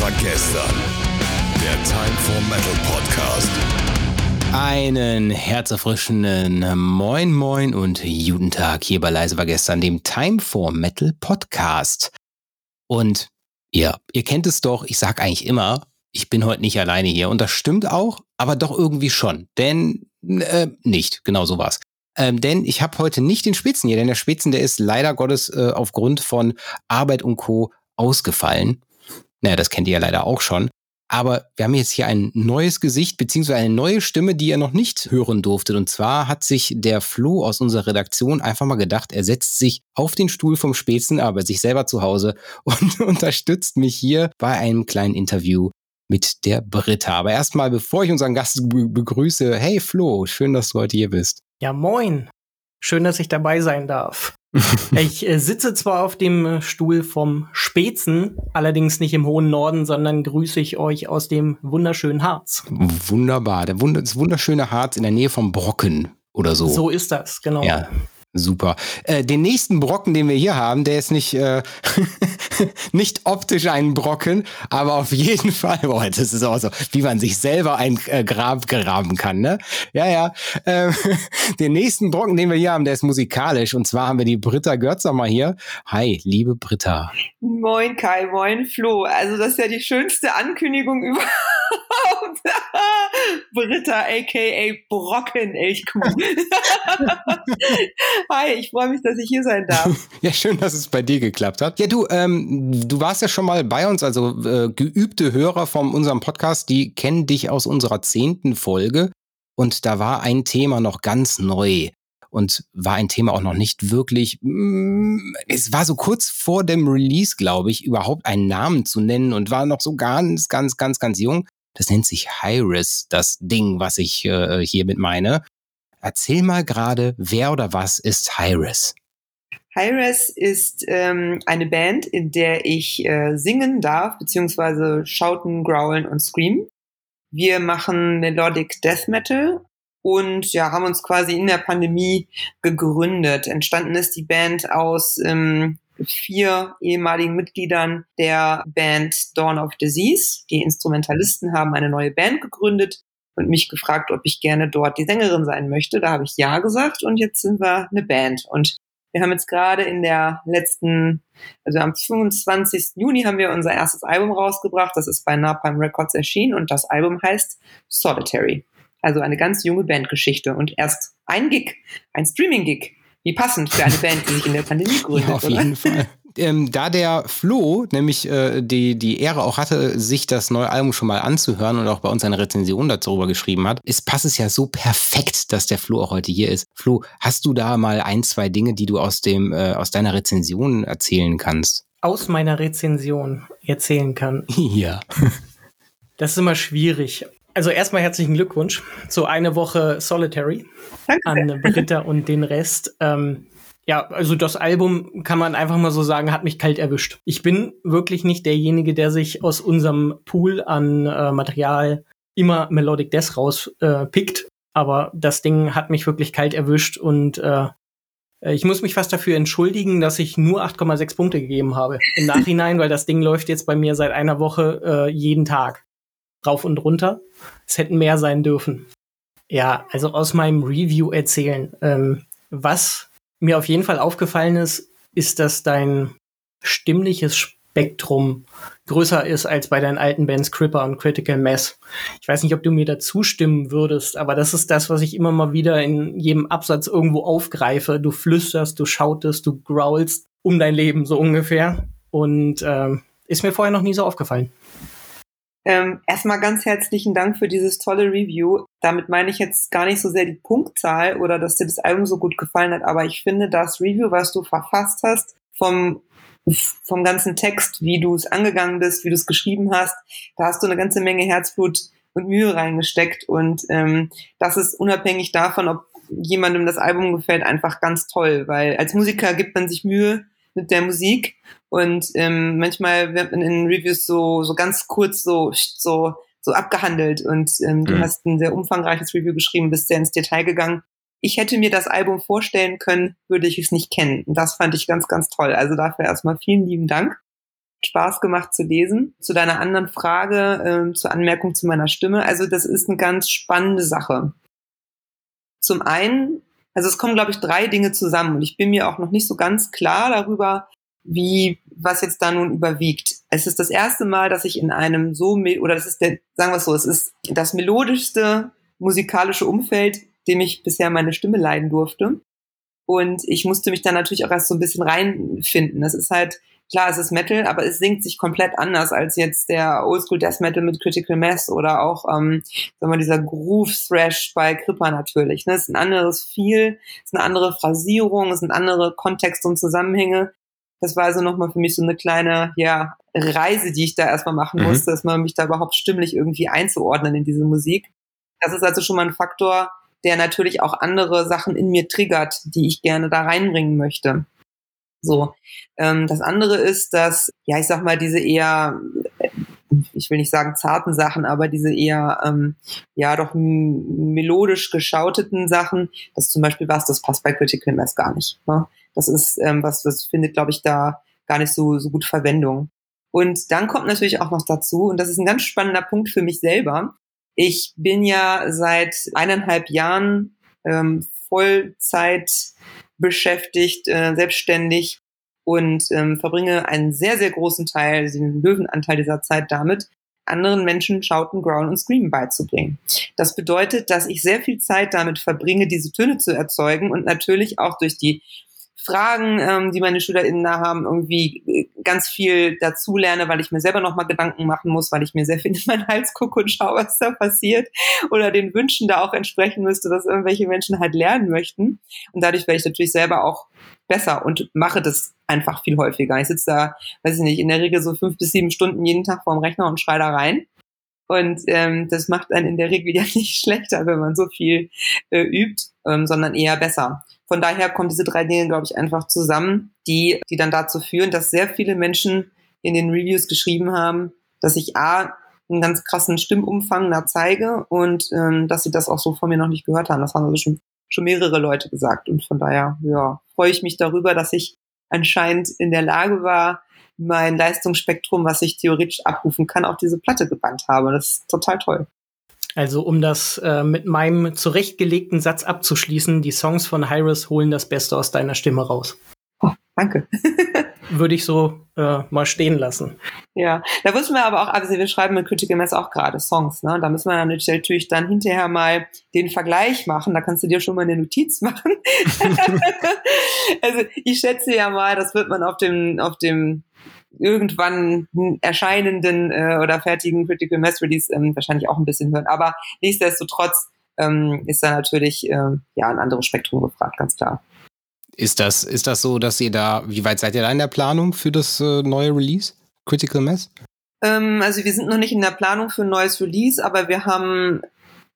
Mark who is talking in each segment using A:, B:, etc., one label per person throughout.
A: war gestern. Der Time for Metal Podcast.
B: Einen herzerfrischenden Moin Moin und guten Tag hier bei Leise war gestern, dem Time for Metal Podcast. Und ja, ihr kennt es doch, ich sag eigentlich immer, ich bin heute nicht alleine hier. Und das stimmt auch, aber doch irgendwie schon. Denn äh, nicht, genau so war's. Ähm, denn ich habe heute nicht den Spitzen hier, denn der Spitzen, der ist leider Gottes äh, aufgrund von Arbeit und Co. ausgefallen. Naja, das kennt ihr ja leider auch schon. Aber wir haben jetzt hier ein neues Gesicht beziehungsweise eine neue Stimme, die ihr noch nicht hören durftet. Und zwar hat sich der Flo aus unserer Redaktion einfach mal gedacht, er setzt sich auf den Stuhl vom Spätzen, aber sich selber zu Hause und unterstützt mich hier bei einem kleinen Interview mit der Britta. Aber erstmal, bevor ich unseren Gast begrüße, hey Flo, schön, dass du heute hier bist.
C: Ja, moin. Schön, dass ich dabei sein darf. ich äh, sitze zwar auf dem äh, Stuhl vom Spätzen, allerdings nicht im hohen Norden, sondern grüße ich euch aus dem wunderschönen Harz.
B: Wunderbar, der Wund das wunderschöne Harz in der Nähe vom Brocken oder so.
C: So ist das, genau.
B: Ja, Super. Äh, den nächsten Brocken, den wir hier haben, der ist nicht, äh, nicht optisch ein Brocken, aber auf jeden Fall, boah, das ist auch so, wie man sich selber ein äh, Grab graben kann, ne? Ja, ja. Ähm, den nächsten Brocken, den wir hier haben, der ist musikalisch. Und zwar haben wir die Britta Görzer mal hier. Hi, liebe Britta.
D: Moin Kai, moin Flo. Also das ist ja die schönste Ankündigung überhaupt. Britta, aka Brocken Elchkuh. Hi, ich freue mich, dass ich hier sein darf.
B: ja, schön, dass es bei dir geklappt hat. Ja, du, ähm, du warst ja schon mal bei uns, also äh, geübte Hörer von unserem Podcast, die kennen dich aus unserer zehnten Folge. Und da war ein Thema noch ganz neu und war ein Thema auch noch nicht wirklich, mm, es war so kurz vor dem Release, glaube ich, überhaupt einen Namen zu nennen und war noch so ganz, ganz, ganz, ganz jung. Das nennt sich Hyris, das Ding, was ich äh, hiermit meine. Erzähl mal gerade, wer oder was ist Hyres?
D: Hyres ist ähm, eine Band, in der ich äh, singen darf, beziehungsweise schauten, growlen und screamen. Wir machen Melodic Death Metal und ja, haben uns quasi in der Pandemie gegründet. Entstanden ist die Band aus ähm, vier ehemaligen Mitgliedern der Band Dawn of Disease. Die Instrumentalisten haben eine neue Band gegründet und mich gefragt, ob ich gerne dort die Sängerin sein möchte. Da habe ich ja gesagt und jetzt sind wir eine Band. Und wir haben jetzt gerade in der letzten, also am 25. Juni haben wir unser erstes Album rausgebracht. Das ist bei Napalm Records erschienen und das Album heißt Solitary. Also eine ganz junge Bandgeschichte und erst ein Gig, ein Streaming-Gig. Wie passend für eine Band, die sich in der Pandemie gründet.
B: Ja, auf jeden Fall ähm, da der Flo nämlich äh, die, die Ehre auch hatte, sich das neue Album schon mal anzuhören und auch bei uns eine Rezension darüber geschrieben hat, ist, passt es ja so perfekt, dass der Flo auch heute hier ist. Flo, hast du da mal ein, zwei Dinge, die du aus dem, äh, aus deiner Rezension erzählen kannst?
C: Aus meiner Rezension erzählen kann.
B: Ja.
C: Das ist immer schwierig. Also erstmal herzlichen Glückwunsch zu eine Woche Solitary Danke. an Britta und den Rest. Ähm, ja, also das Album kann man einfach mal so sagen, hat mich kalt erwischt. Ich bin wirklich nicht derjenige, der sich aus unserem Pool an äh, Material immer Melodic Death rauspickt. Äh, aber das Ding hat mich wirklich kalt erwischt und äh, ich muss mich fast dafür entschuldigen, dass ich nur 8,6 Punkte gegeben habe im Nachhinein, weil das Ding läuft jetzt bei mir seit einer Woche äh, jeden Tag rauf und runter. Es hätten mehr sein dürfen. Ja, also aus meinem Review erzählen. Ähm, was mir auf jeden Fall aufgefallen ist, ist, dass dein stimmliches Spektrum größer ist als bei deinen alten Bands Cripper und Critical Mass. Ich weiß nicht, ob du mir da zustimmen würdest, aber das ist das, was ich immer mal wieder in jedem Absatz irgendwo aufgreife. Du flüsterst, du schautest, du growlst um dein Leben so ungefähr. Und äh, ist mir vorher noch nie so aufgefallen.
D: Ähm, erstmal ganz herzlichen Dank für dieses tolle Review. Damit meine ich jetzt gar nicht so sehr die Punktzahl oder dass dir das Album so gut gefallen hat, aber ich finde das Review, was du verfasst hast, vom vom ganzen Text, wie du es angegangen bist, wie du es geschrieben hast, da hast du eine ganze Menge Herzblut und Mühe reingesteckt und ähm, das ist unabhängig davon, ob jemandem das Album gefällt, einfach ganz toll, weil als Musiker gibt man sich Mühe mit der Musik und ähm, manchmal wird man in Reviews so, so ganz kurz so, so, so abgehandelt. Und ähm, mhm. du hast ein sehr umfangreiches Review geschrieben, bist sehr ins Detail gegangen. Ich hätte mir das Album vorstellen können, würde ich es nicht kennen. Und das fand ich ganz, ganz toll. Also dafür erstmal vielen lieben Dank. Spaß gemacht zu lesen. Zu deiner anderen Frage, äh, zur Anmerkung zu meiner Stimme. Also das ist eine ganz spannende Sache. Zum einen, also es kommen, glaube ich, drei Dinge zusammen und ich bin mir auch noch nicht so ganz klar darüber, wie, was jetzt da nun überwiegt. Es ist das erste Mal, dass ich in einem so, oder das ist der, sagen wir es so, es ist das melodischste musikalische Umfeld, dem ich bisher meine Stimme leiden durfte. Und ich musste mich da natürlich auch erst so ein bisschen reinfinden. Das ist halt, klar, es ist Metal, aber es singt sich komplett anders als jetzt der Oldschool Death Metal mit Critical Mass oder auch, ähm, sagen wir, dieser Groove Thrash bei Krippa natürlich. Ne? Es ist ein anderes Feel, es ist eine andere Phrasierung, es sind andere Kontexte und Zusammenhänge. Das war also nochmal für mich so eine kleine, ja, Reise, die ich da erstmal machen mhm. musste, dass man mich da überhaupt stimmlich irgendwie einzuordnen in diese Musik. Das ist also schon mal ein Faktor, der natürlich auch andere Sachen in mir triggert, die ich gerne da reinbringen möchte. So. Ähm, das andere ist, dass, ja, ich sag mal, diese eher, ich will nicht sagen zarten Sachen, aber diese eher, ähm, ja, doch melodisch geschauteten Sachen, das zum Beispiel was, das passt bei Critical Mass gar nicht. Ne? Das ist ähm, was, das findet, glaube ich, da gar nicht so, so gut Verwendung. Und dann kommt natürlich auch noch dazu, und das ist ein ganz spannender Punkt für mich selber. Ich bin ja seit eineinhalb Jahren ähm, Vollzeit beschäftigt, äh, selbstständig und ähm, verbringe einen sehr, sehr großen Teil, den Löwenanteil dieser Zeit damit, anderen Menschen Schauten, Growl und Screamen beizubringen. Das bedeutet, dass ich sehr viel Zeit damit verbringe, diese Töne zu erzeugen und natürlich auch durch die Fragen, ähm, die meine SchülerInnen da haben, irgendwie äh, ganz viel dazu lerne, weil ich mir selber nochmal Gedanken machen muss, weil ich mir sehr viel in meinen Hals gucke und schaue, was da passiert oder den Wünschen da auch entsprechen müsste, was irgendwelche Menschen halt lernen möchten. Und dadurch werde ich natürlich selber auch besser und mache das einfach viel häufiger. Ich sitze da, weiß ich nicht, in der Regel so fünf bis sieben Stunden jeden Tag vorm Rechner und schreie da rein. Und ähm, das macht einen in der Regel ja nicht schlechter, wenn man so viel äh, übt, ähm, sondern eher besser. Von daher kommen diese drei Dinge, glaube ich, einfach zusammen, die, die dann dazu führen, dass sehr viele Menschen in den Reviews geschrieben haben, dass ich A, einen ganz krassen Stimmumfang da zeige und ähm, dass sie das auch so von mir noch nicht gehört haben. Das haben also schon, schon mehrere Leute gesagt. Und von daher, ja, freue ich mich darüber, dass ich anscheinend in der Lage war, mein Leistungsspektrum, was ich theoretisch abrufen kann, auf diese Platte gebannt habe. Das ist total toll.
C: Also um das äh, mit meinem zurechtgelegten Satz abzuschließen, die Songs von Hyris holen das Beste aus deiner Stimme raus.
D: Oh, danke.
C: Würde ich so äh, mal stehen lassen.
D: Ja, da müssen wir aber auch, also wir schreiben mit Critical Mass auch gerade Songs, ne? Da müssen wir natürlich dann hinterher mal den Vergleich machen. Da kannst du dir schon mal eine Notiz machen. also ich schätze ja mal, das wird man auf dem, auf dem irgendwann erscheinenden äh, oder fertigen Critical Mass Release ähm, wahrscheinlich auch ein bisschen hören. Aber nichtsdestotrotz ähm, ist da natürlich ähm, ja ein anderes Spektrum gefragt, ganz klar.
B: Ist das, ist das so, dass ihr da, wie weit seid ihr da in der Planung für das äh, neue Release? Critical Mass?
D: Ähm, also wir sind noch nicht in der Planung für ein neues Release, aber wir haben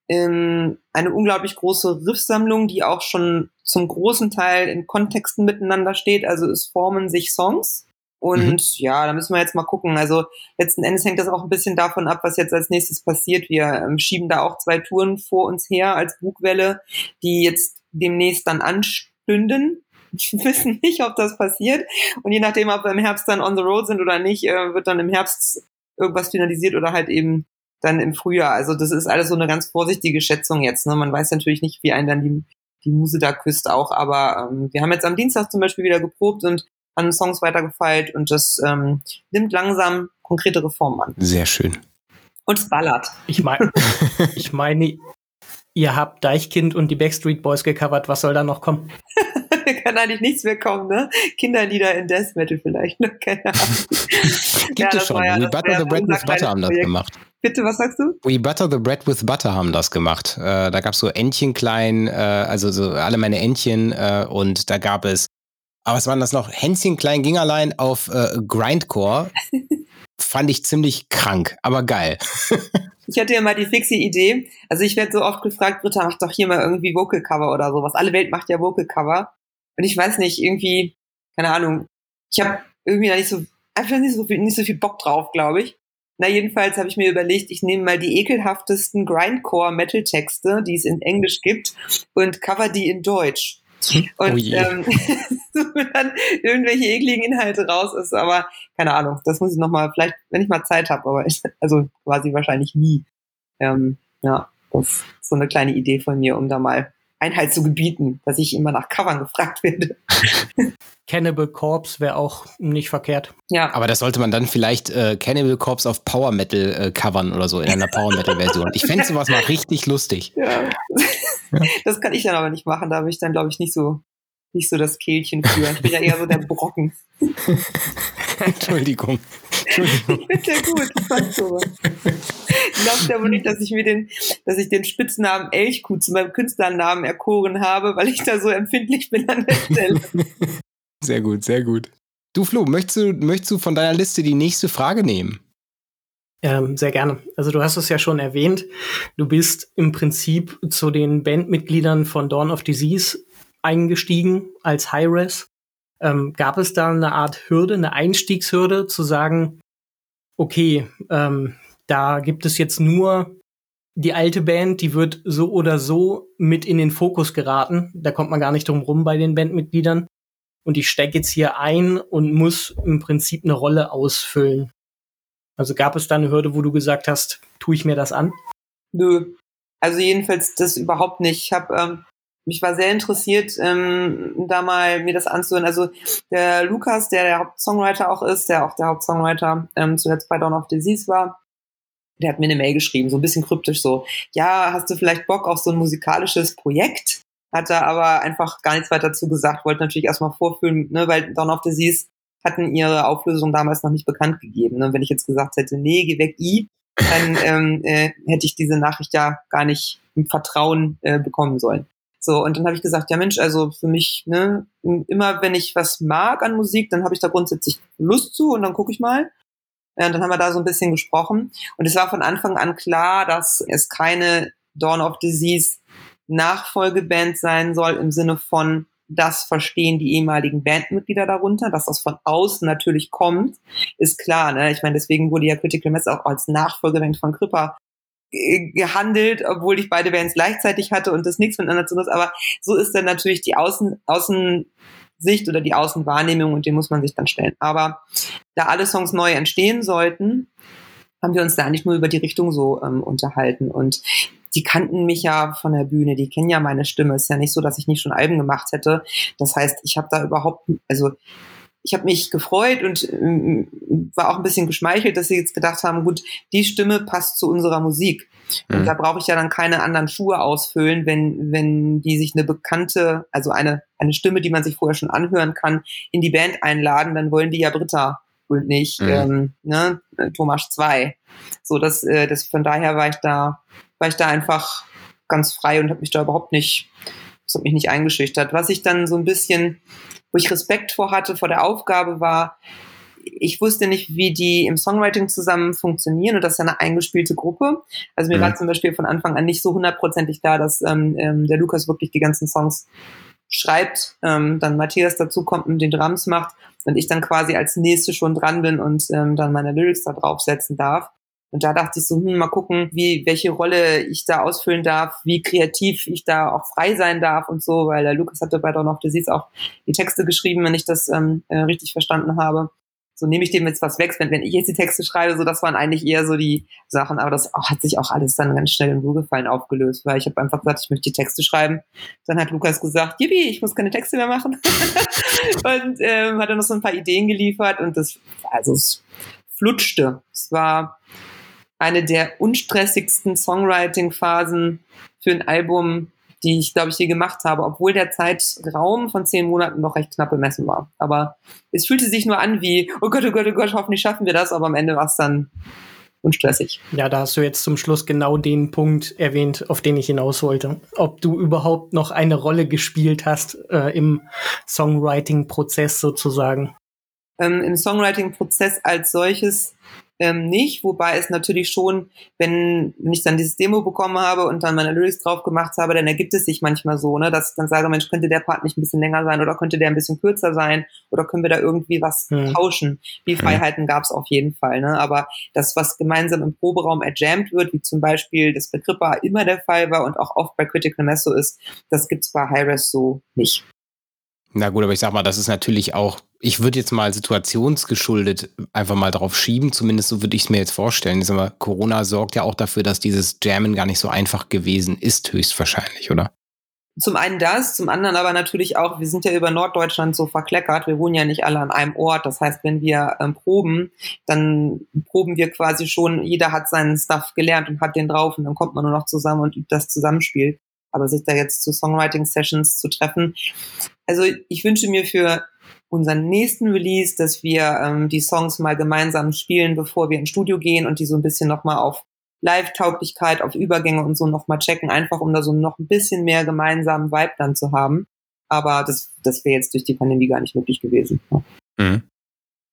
D: ähm, eine unglaublich große Riffsammlung, die auch schon zum großen Teil in Kontexten miteinander steht. Also es formen sich Songs und mhm. ja, da müssen wir jetzt mal gucken. Also letzten Endes hängt das auch ein bisschen davon ab, was jetzt als nächstes passiert. Wir ähm, schieben da auch zwei Touren vor uns her als Bugwelle, die jetzt demnächst dann anstünden. Wir wissen nicht, ob das passiert. Und je nachdem, ob wir im Herbst dann on the road sind oder nicht, äh, wird dann im Herbst irgendwas finalisiert oder halt eben dann im Frühjahr. Also das ist alles so eine ganz vorsichtige Schätzung jetzt. Ne? Man weiß natürlich nicht, wie einen dann die, die Muse da küsst auch. Aber ähm, wir haben jetzt am Dienstag zum Beispiel wieder geprobt und an Songs weitergefeilt und das ähm, nimmt langsam konkretere Formen an.
B: Sehr schön.
D: Und es ballert.
C: Ich meine, ich meine, ihr habt Deichkind und die Backstreet Boys gecovert. Was soll da noch kommen?
D: Kann eigentlich nichts mehr kommen, ne? Kinderlieder in Death Metal vielleicht, ne? Keine Ahnung.
B: Gibt ja, es schon. Ja, We Butter the Bread with Butter haben das gemacht.
D: Bitte, was sagst du?
B: We Butter the Bread with Butter haben das gemacht. Äh, da gab es so Entchen klein, äh, also so alle meine Entchen äh, und da gab es aber was waren das noch? Hänschen Klein ging allein auf äh, Grindcore. Fand ich ziemlich krank, aber geil.
D: ich hatte ja mal die fixe Idee. Also ich werde so oft gefragt, Britta, mach doch hier mal irgendwie Vocal Cover oder sowas. Alle Welt macht ja Vocal Cover. Und ich weiß nicht, irgendwie, keine Ahnung, ich habe irgendwie da nicht so, einfach nicht so viel, nicht so viel Bock drauf, glaube ich. Na, jedenfalls habe ich mir überlegt, ich nehme mal die ekelhaftesten Grindcore-Metal-Texte, die es in Englisch gibt, und cover die in Deutsch. Und oh ähm, dann irgendwelche ekligen Inhalte raus ist, aber keine Ahnung, das muss ich nochmal, vielleicht, wenn ich mal Zeit habe, aber ich, also quasi wahrscheinlich nie. Ähm, ja, das ist so eine kleine Idee von mir, um da mal Einheit zu gebieten, dass ich immer nach Covern gefragt werde.
C: Cannibal Corpse wäre auch nicht verkehrt.
B: Ja. Aber das sollte man dann vielleicht äh, Cannibal Corpse auf Power Metal äh, covern oder so, in einer Power Metal Version. Ich fände sowas mal richtig lustig.
D: Ja. Das kann ich dann aber nicht machen. Da habe ich dann, glaube ich, nicht so, nicht so das Kehlchen für. Ich bin ja eher so der Brocken.
B: Entschuldigung.
D: Entschuldigung. Ich finde ja gut, das passt sowas. Glaubt aber nicht, dass ich mir den, dass ich den Spitznamen Elchkuh zu meinem Künstlernamen erkoren habe, weil ich da so empfindlich bin an der Stelle.
B: Sehr gut, sehr gut. Du, Flo, möchtest du, möchtest du von deiner Liste die nächste Frage nehmen?
C: Ähm, sehr gerne. Also du hast es ja schon erwähnt. Du bist im Prinzip zu den Bandmitgliedern von Dawn of Disease eingestiegen als High-Res. Ähm, gab es da eine Art Hürde, eine Einstiegshürde, zu sagen, okay, ähm, da gibt es jetzt nur die alte Band, die wird so oder so mit in den Fokus geraten. Da kommt man gar nicht drum rum bei den Bandmitgliedern. Und ich stecke jetzt hier ein und muss im Prinzip eine Rolle ausfüllen. Also gab es da eine Hürde, wo du gesagt hast, tue ich mir das an?
D: Nö. Also jedenfalls das überhaupt nicht. Ich habe ähm, mich war sehr interessiert, ähm, da mal mir das anzuhören. Also der Lukas, der der Hauptsongwriter auch ist, der auch der Hauptsongwriter ähm, zuletzt bei Dawn of Disease war, der hat mir eine Mail geschrieben, so ein bisschen kryptisch so, ja, hast du vielleicht Bock auf so ein musikalisches Projekt? Hat er aber einfach gar nichts weiter dazu gesagt, wollte natürlich erstmal vorfühlen, ne, weil Dawn of Disease hatten ihre Auflösung damals noch nicht bekannt gegeben. Ne? Wenn ich jetzt gesagt hätte, nee, geh weg, I, dann ähm, äh, hätte ich diese Nachricht ja gar nicht im Vertrauen äh, bekommen sollen. So, und dann habe ich gesagt, ja Mensch, also für mich, ne, immer wenn ich was mag an Musik, dann habe ich da grundsätzlich Lust zu und dann gucke ich mal. Ja, und dann haben wir da so ein bisschen gesprochen. Und es war von Anfang an klar, dass es keine Dawn of Disease Nachfolgeband sein soll im Sinne von, das verstehen die ehemaligen Bandmitglieder darunter, dass das von außen natürlich kommt, ist klar. Ne? Ich meine, deswegen wurde ja Critical Mass auch als Nachfolgeband von Kripper gehandelt, obwohl ich beide Bands gleichzeitig hatte und das nichts miteinander zu tun Aber so ist dann natürlich die Außen, Außensicht oder die Außenwahrnehmung und den muss man sich dann stellen. Aber da alle Songs neu entstehen sollten, haben wir uns da eigentlich nur über die Richtung so ähm, unterhalten. Und die kannten mich ja von der Bühne, die kennen ja meine Stimme. Ist ja nicht so, dass ich nicht schon Alben gemacht hätte. Das heißt, ich habe da überhaupt, also ich habe mich gefreut und äh, war auch ein bisschen geschmeichelt, dass sie jetzt gedacht haben, gut, die Stimme passt zu unserer Musik. Und mhm. da brauche ich ja dann keine anderen Schuhe ausfüllen, wenn, wenn die sich eine bekannte, also eine, eine Stimme, die man sich vorher schon anhören kann, in die Band einladen, dann wollen die ja Britta und nicht mhm. ähm, ne, Thomas 2. So, das, äh, das von daher war ich da, war ich da einfach ganz frei und habe mich da überhaupt nicht, das hat mich nicht eingeschüchtert. Was ich dann so ein bisschen wo ich Respekt vor hatte, vor der Aufgabe war, ich wusste nicht, wie die im Songwriting zusammen funktionieren und das ist ja eine eingespielte Gruppe. Also mir mhm. war zum Beispiel von Anfang an nicht so hundertprozentig da, dass ähm, ähm, der Lukas wirklich die ganzen Songs schreibt, ähm, dann Matthias dazu kommt und den Drums macht und ich dann quasi als Nächste schon dran bin und ähm, dann meine Lyrics da draufsetzen darf. Und da dachte ich so, hm, mal gucken, wie, welche Rolle ich da ausfüllen darf, wie kreativ ich da auch frei sein darf und so, weil der Lukas hatte bei Dawn of Disease auch die Texte geschrieben, wenn ich das ähm, äh, richtig verstanden habe. So nehme ich dem jetzt was weg, wenn, wenn ich jetzt die Texte schreibe, so das waren eigentlich eher so die Sachen, aber das auch, hat sich auch alles dann ganz schnell im Wohlgefallen aufgelöst, weil ich habe einfach gesagt, ich möchte die Texte schreiben. Dann hat Lukas gesagt, Yippie, ich muss keine Texte mehr machen. und ähm, hat dann noch so ein paar Ideen geliefert und das, also es flutschte. Es war eine der unstressigsten Songwriting-Phasen für ein Album, die ich, glaube ich, je gemacht habe, obwohl der Zeitraum von zehn Monaten noch recht knapp bemessen war. Aber es fühlte sich nur an wie, oh Gott, oh Gott, oh Gott, hoffentlich schaffen wir das, aber am Ende war es dann unstressig.
C: Ja, da hast du jetzt zum Schluss genau den Punkt erwähnt, auf den ich hinaus wollte. Ob du überhaupt noch eine Rolle gespielt hast äh, im Songwriting-Prozess sozusagen.
D: Ähm, Im Songwriting-Prozess als solches ähm, nicht, wobei es natürlich schon, wenn, wenn ich dann dieses Demo bekommen habe und dann meine Lyrics drauf gemacht habe, dann ergibt es sich manchmal so, ne, dass ich dann sage, Mensch, könnte der Part nicht ein bisschen länger sein oder könnte der ein bisschen kürzer sein oder können wir da irgendwie was hm. tauschen? Die Freiheiten gab es auf jeden Fall, ne? Aber das, was gemeinsam im Proberaum erjammt wird, wie zum Beispiel das bei immer der Fall war und auch oft bei Critical Mass so ist, das gibt's bei Hi-Res so nicht.
B: Na gut, aber ich sag mal, das ist natürlich auch, ich würde jetzt mal situationsgeschuldet einfach mal drauf schieben, zumindest so würde ich es mir jetzt vorstellen. Ich sag mal, Corona sorgt ja auch dafür, dass dieses Jammen gar nicht so einfach gewesen ist, höchstwahrscheinlich, oder?
D: Zum einen das, zum anderen aber natürlich auch, wir sind ja über Norddeutschland so verkleckert, wir wohnen ja nicht alle an einem Ort. Das heißt, wenn wir ähm, proben, dann proben wir quasi schon, jeder hat seinen Stuff gelernt und hat den drauf und dann kommt man nur noch zusammen und übt das Zusammenspiel. Aber sich da jetzt zu Songwriting-Sessions zu treffen. Also ich wünsche mir für unseren nächsten Release, dass wir ähm, die Songs mal gemeinsam spielen, bevor wir ins Studio gehen und die so ein bisschen nochmal auf Live-Tauglichkeit, auf Übergänge und so nochmal checken, einfach um da so noch ein bisschen mehr gemeinsamen Vibe dann zu haben. Aber das, das wäre jetzt durch die Pandemie gar nicht möglich gewesen.
B: Mhm.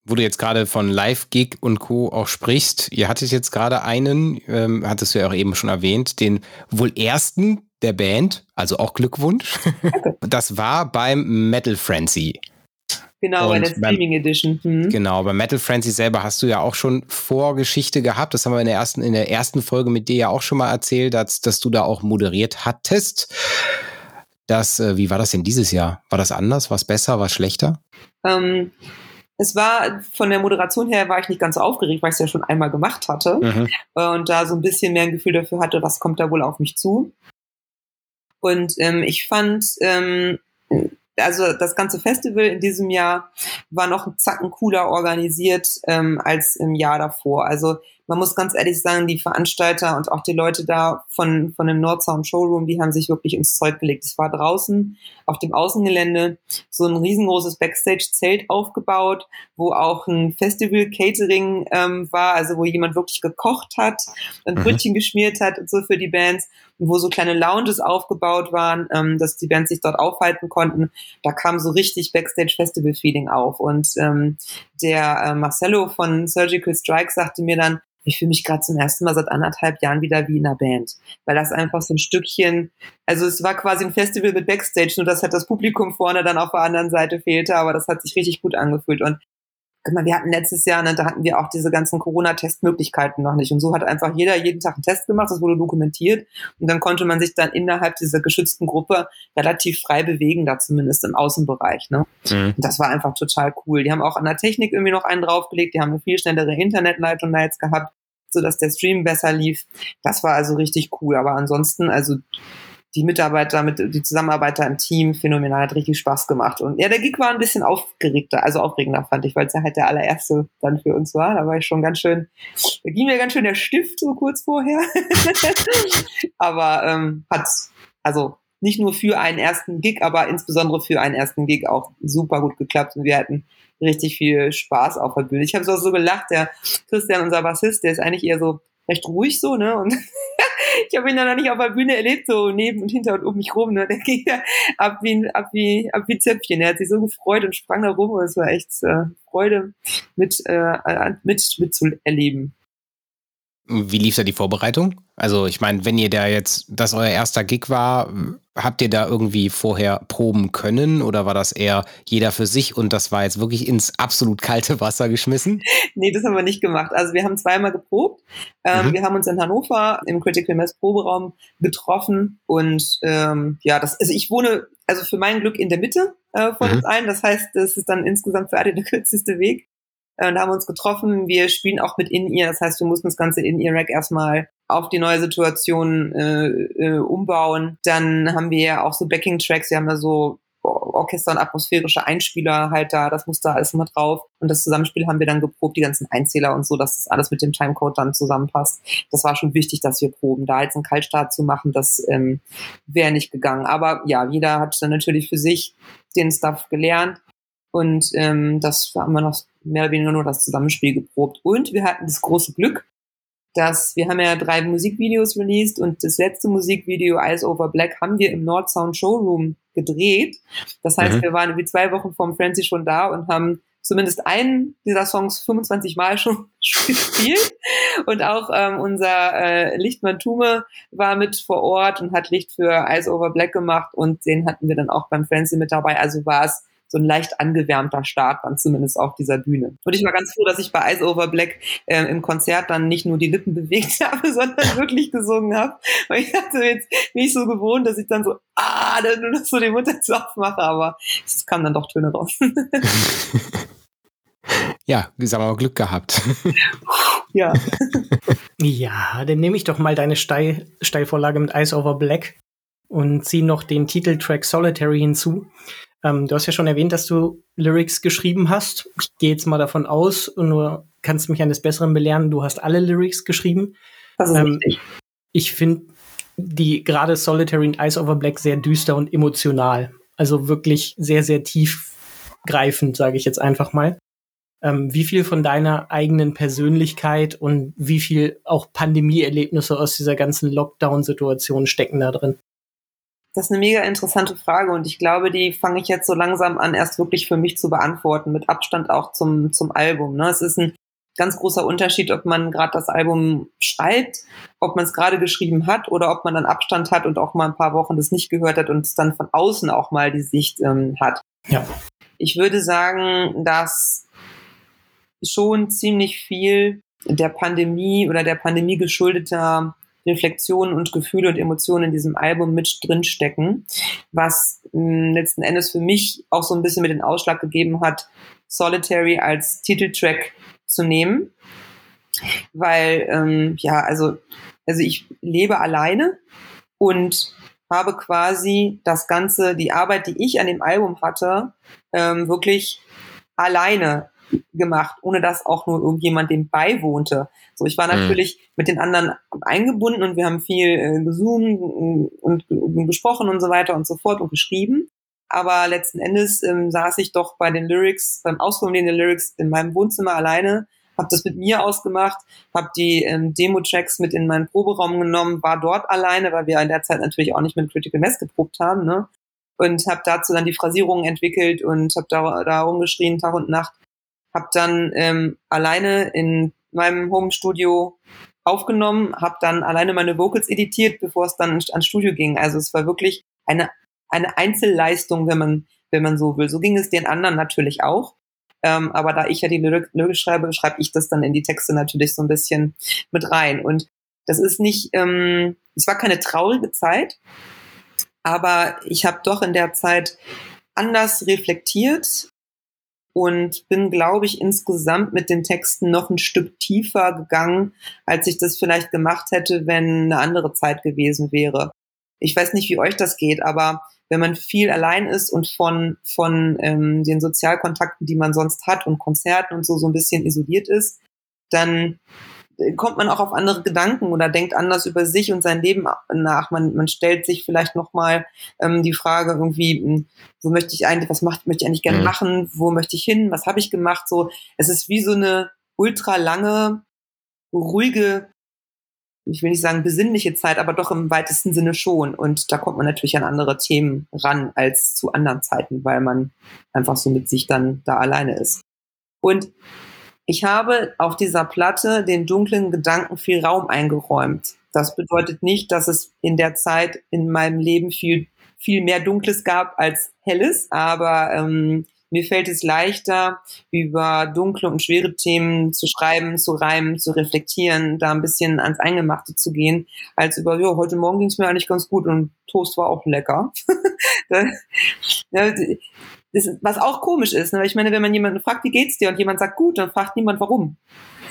B: Wo du jetzt gerade von Live-Gig und Co. auch sprichst, ihr hattet jetzt gerade einen, ähm, hattest du ja auch eben schon erwähnt, den wohl ersten der Band, also auch Glückwunsch. Das war beim Metal Frenzy.
D: Genau, bei der Streaming Edition.
B: Mhm. Genau, bei Metal Frenzy selber hast du ja auch schon Vorgeschichte gehabt. Das haben wir in der ersten, in der ersten Folge mit dir ja auch schon mal erzählt, dass, dass du da auch moderiert hattest. Das, äh, wie war das denn dieses Jahr? War das anders? War es besser? War es schlechter?
D: Ähm, es war von der Moderation her war ich nicht ganz so aufgeregt, weil ich es ja schon einmal gemacht hatte mhm. und da so ein bisschen mehr ein Gefühl dafür hatte, was kommt da wohl auf mich zu. Und ähm, ich fand, ähm, also das ganze Festival in diesem Jahr war noch ein Zacken cooler organisiert ähm, als im Jahr davor. Also man muss ganz ehrlich sagen, die Veranstalter und auch die Leute da von, von dem Nordsound Showroom, die haben sich wirklich ins Zeug gelegt. Es war draußen auf dem Außengelände so ein riesengroßes Backstage-Zelt aufgebaut, wo auch ein Festival-Catering ähm, war, also wo jemand wirklich gekocht hat und mhm. Brötchen geschmiert hat und so für die Bands und wo so kleine Lounges aufgebaut waren, ähm, dass die Bands sich dort aufhalten konnten. Da kam so richtig Backstage-Festival-Feeling auf und ähm, der äh, Marcello von Surgical Strike sagte mir dann, ich fühle mich gerade zum ersten Mal seit anderthalb Jahren wieder wie in einer Band, weil das einfach so ein Stückchen, also es war quasi ein Festival mit Backstage, nur dass halt das Publikum vorne dann auf der anderen Seite fehlte, aber das hat sich richtig gut angefühlt. Und guck mal, wir hatten letztes Jahr, ne, da hatten wir auch diese ganzen Corona-Testmöglichkeiten noch nicht. Und so hat einfach jeder jeden Tag einen Test gemacht, das wurde dokumentiert. Und dann konnte man sich dann innerhalb dieser geschützten Gruppe relativ frei bewegen, da zumindest im Außenbereich. Ne? Mhm. Und das war einfach total cool. Die haben auch an der Technik irgendwie noch einen draufgelegt, die haben eine viel schnellere Internetleitung da jetzt gehabt, sodass der Stream besser lief. Das war also richtig cool. Aber ansonsten, also die Mitarbeiter, mit, die Zusammenarbeiter im Team phänomenal, hat richtig Spaß gemacht. Und ja, der Gig war ein bisschen aufgeregter, also aufregender fand ich, weil es ja halt der allererste dann für uns war. Da war ich schon ganz schön, da ging mir ganz schön der Stift so kurz vorher. aber ähm, hat also nicht nur für einen ersten Gig, aber insbesondere für einen ersten Gig auch super gut geklappt und wir hatten richtig viel Spaß auf der Bühne. Ich habe so, so gelacht, der Christian, unser Bassist, der ist eigentlich eher so recht ruhig so, ne? Und ich habe ihn dann noch nicht auf der Bühne erlebt, so neben und hinter und um mich rum. Ne? Der ging ja ab wie, ab, wie, ab wie Zöpfchen. Er hat sich so gefreut und sprang da rum und es war echt äh, Freude mit, äh, mit, mit zu erleben.
B: Wie lief da die Vorbereitung? Also ich meine, wenn ihr da jetzt, das euer erster Gig war, habt ihr da irgendwie vorher proben können oder war das eher jeder für sich und das war jetzt wirklich ins absolut kalte Wasser geschmissen?
D: nee, das haben wir nicht gemacht. Also wir haben zweimal geprobt. Ähm, mhm. Wir haben uns in Hannover im Critical Mass Proberaum getroffen und ähm, ja, das, also ich wohne also für mein Glück in der Mitte äh, von mhm. uns allen. Das heißt, das ist dann insgesamt für alle der kürzeste Weg und haben uns getroffen. Wir spielen auch mit In-Ear, das heißt, wir mussten das ganze In-Ear-Rack erstmal auf die neue Situation äh, äh, umbauen. Dann haben wir ja auch so Backing-Tracks, wir haben da so Orchester und atmosphärische Einspieler halt da, das muss da alles immer drauf. Und das Zusammenspiel haben wir dann geprobt, die ganzen Einzähler und so, dass das alles mit dem Timecode dann zusammenpasst. Das war schon wichtig, dass wir proben. Da jetzt einen Kaltstart zu machen, das ähm, wäre nicht gegangen. Aber ja, jeder hat dann natürlich für sich den Stuff gelernt. Und ähm, das haben wir noch mehr oder weniger nur das Zusammenspiel geprobt. Und wir hatten das große Glück, dass wir haben ja drei Musikvideos released und das letzte Musikvideo Eyes Over Black haben wir im Nord Sound Showroom gedreht. Das heißt, mhm. wir waren wie zwei Wochen vom Frenzy schon da und haben zumindest einen dieser Songs 25 Mal schon gespielt. Und auch ähm, unser äh, Lichtmann Tume war mit vor Ort und hat Licht für Eyes Over Black gemacht und den hatten wir dann auch beim Frenzy mit dabei. Also war es so ein leicht angewärmter Start dann zumindest auf dieser Bühne. Und ich war ganz froh, dass ich bei Eyes Over Black äh, im Konzert dann nicht nur die Lippen bewegt habe, sondern wirklich gesungen habe. Weil ich dachte jetzt nicht so gewohnt, dass ich dann so, ah, dann nur noch so den Mund dazu aufmache, aber es kamen dann doch Töne raus.
B: ja, wir mal Glück gehabt.
D: ja.
C: ja, dann nehme ich doch mal deine Steil Steilvorlage mit Eyes Over Black und ziehe noch den Titeltrack Solitary hinzu. Ähm, du hast ja schon erwähnt, dass du Lyrics geschrieben hast. Ich gehe jetzt mal davon aus und du kannst mich eines Besseren belehren. Du hast alle Lyrics geschrieben.
D: Das ist ähm, richtig.
C: Ich finde die gerade Solitary und Ice Over Black sehr düster und emotional. Also wirklich sehr, sehr tiefgreifend, sage ich jetzt einfach mal. Ähm, wie viel von deiner eigenen Persönlichkeit und wie viel auch Pandemieerlebnisse aus dieser ganzen Lockdown-Situation stecken da drin?
D: Das ist eine mega interessante Frage und ich glaube, die fange ich jetzt so langsam an, erst wirklich für mich zu beantworten, mit Abstand auch zum, zum Album. Ne? Es ist ein ganz großer Unterschied, ob man gerade das Album schreibt, ob man es gerade geschrieben hat oder ob man dann Abstand hat und auch mal ein paar Wochen das nicht gehört hat und es dann von außen auch mal die Sicht ähm, hat.
C: Ja.
D: Ich würde sagen, dass schon ziemlich viel der Pandemie oder der Pandemie geschuldeter Reflexionen und Gefühle und Emotionen in diesem Album mit drin stecken, was hm, letzten Endes für mich auch so ein bisschen mit den Ausschlag gegeben hat, Solitary als Titeltrack zu nehmen, weil ähm, ja also also ich lebe alleine und habe quasi das ganze die Arbeit, die ich an dem Album hatte, ähm, wirklich alleine gemacht, ohne dass auch nur irgendjemand dem beiwohnte. So, ich war mhm. natürlich mhm. mit den anderen eingebunden und wir haben viel äh, gezoomt und, und, gesprochen und so weiter und so fort und geschrieben. Aber letzten Endes ähm, saß ich doch bei den Lyrics, beim Ausformulieren der Lyrics in meinem Wohnzimmer alleine, habe das mit mir ausgemacht, habe die ähm, Demo-Tracks mit in meinen Proberaum genommen, war dort alleine, weil wir in der Zeit natürlich auch nicht mit Critical Mass geprobt haben, ne? Und habe dazu dann die Phrasierungen entwickelt und habe da, da rumgeschrien Tag und Nacht habe dann ähm, alleine in meinem Home-Studio aufgenommen, habe dann alleine meine Vocals editiert, bevor es dann ans Studio ging. Also es war wirklich eine, eine Einzelleistung, wenn man, wenn man so will. So ging es den anderen natürlich auch. Ähm, aber da ich ja die Lyrik schreibe, schreibe ich das dann in die Texte natürlich so ein bisschen mit rein. Und das ist nicht, ähm, es war keine traurige Zeit, aber ich habe doch in der Zeit anders reflektiert und bin, glaube ich, insgesamt mit den Texten noch ein Stück tiefer gegangen, als ich das vielleicht gemacht hätte, wenn eine andere Zeit gewesen wäre. Ich weiß nicht, wie euch das geht, aber wenn man viel allein ist und von, von ähm, den Sozialkontakten, die man sonst hat und Konzerten und so, so ein bisschen isoliert ist, dann kommt man auch auf andere Gedanken oder denkt anders über sich und sein Leben nach. Man, man stellt sich vielleicht nochmal ähm, die Frage irgendwie, hm, wo möchte ich eigentlich, was macht, möchte ich eigentlich gerne mhm. machen, wo möchte ich hin, was habe ich gemacht? So, es ist wie so eine ultra lange, ruhige, ich will nicht sagen besinnliche Zeit, aber doch im weitesten Sinne schon. Und da kommt man natürlich an andere Themen ran als zu anderen Zeiten, weil man einfach so mit sich dann da alleine ist. Und ich habe auf dieser Platte den dunklen Gedanken viel Raum eingeräumt. Das bedeutet nicht, dass es in der Zeit in meinem Leben viel, viel mehr Dunkles gab als Helles, aber ähm, mir fällt es leichter, über dunkle und schwere Themen zu schreiben, zu reimen, zu reflektieren, da ein bisschen ans Eingemachte zu gehen, als über, ja, heute Morgen ging es mir eigentlich ganz gut und Toast war auch lecker. das, was auch komisch ist, ne? weil ich meine, wenn man jemanden fragt, wie geht's dir, und jemand sagt gut, dann fragt niemand warum.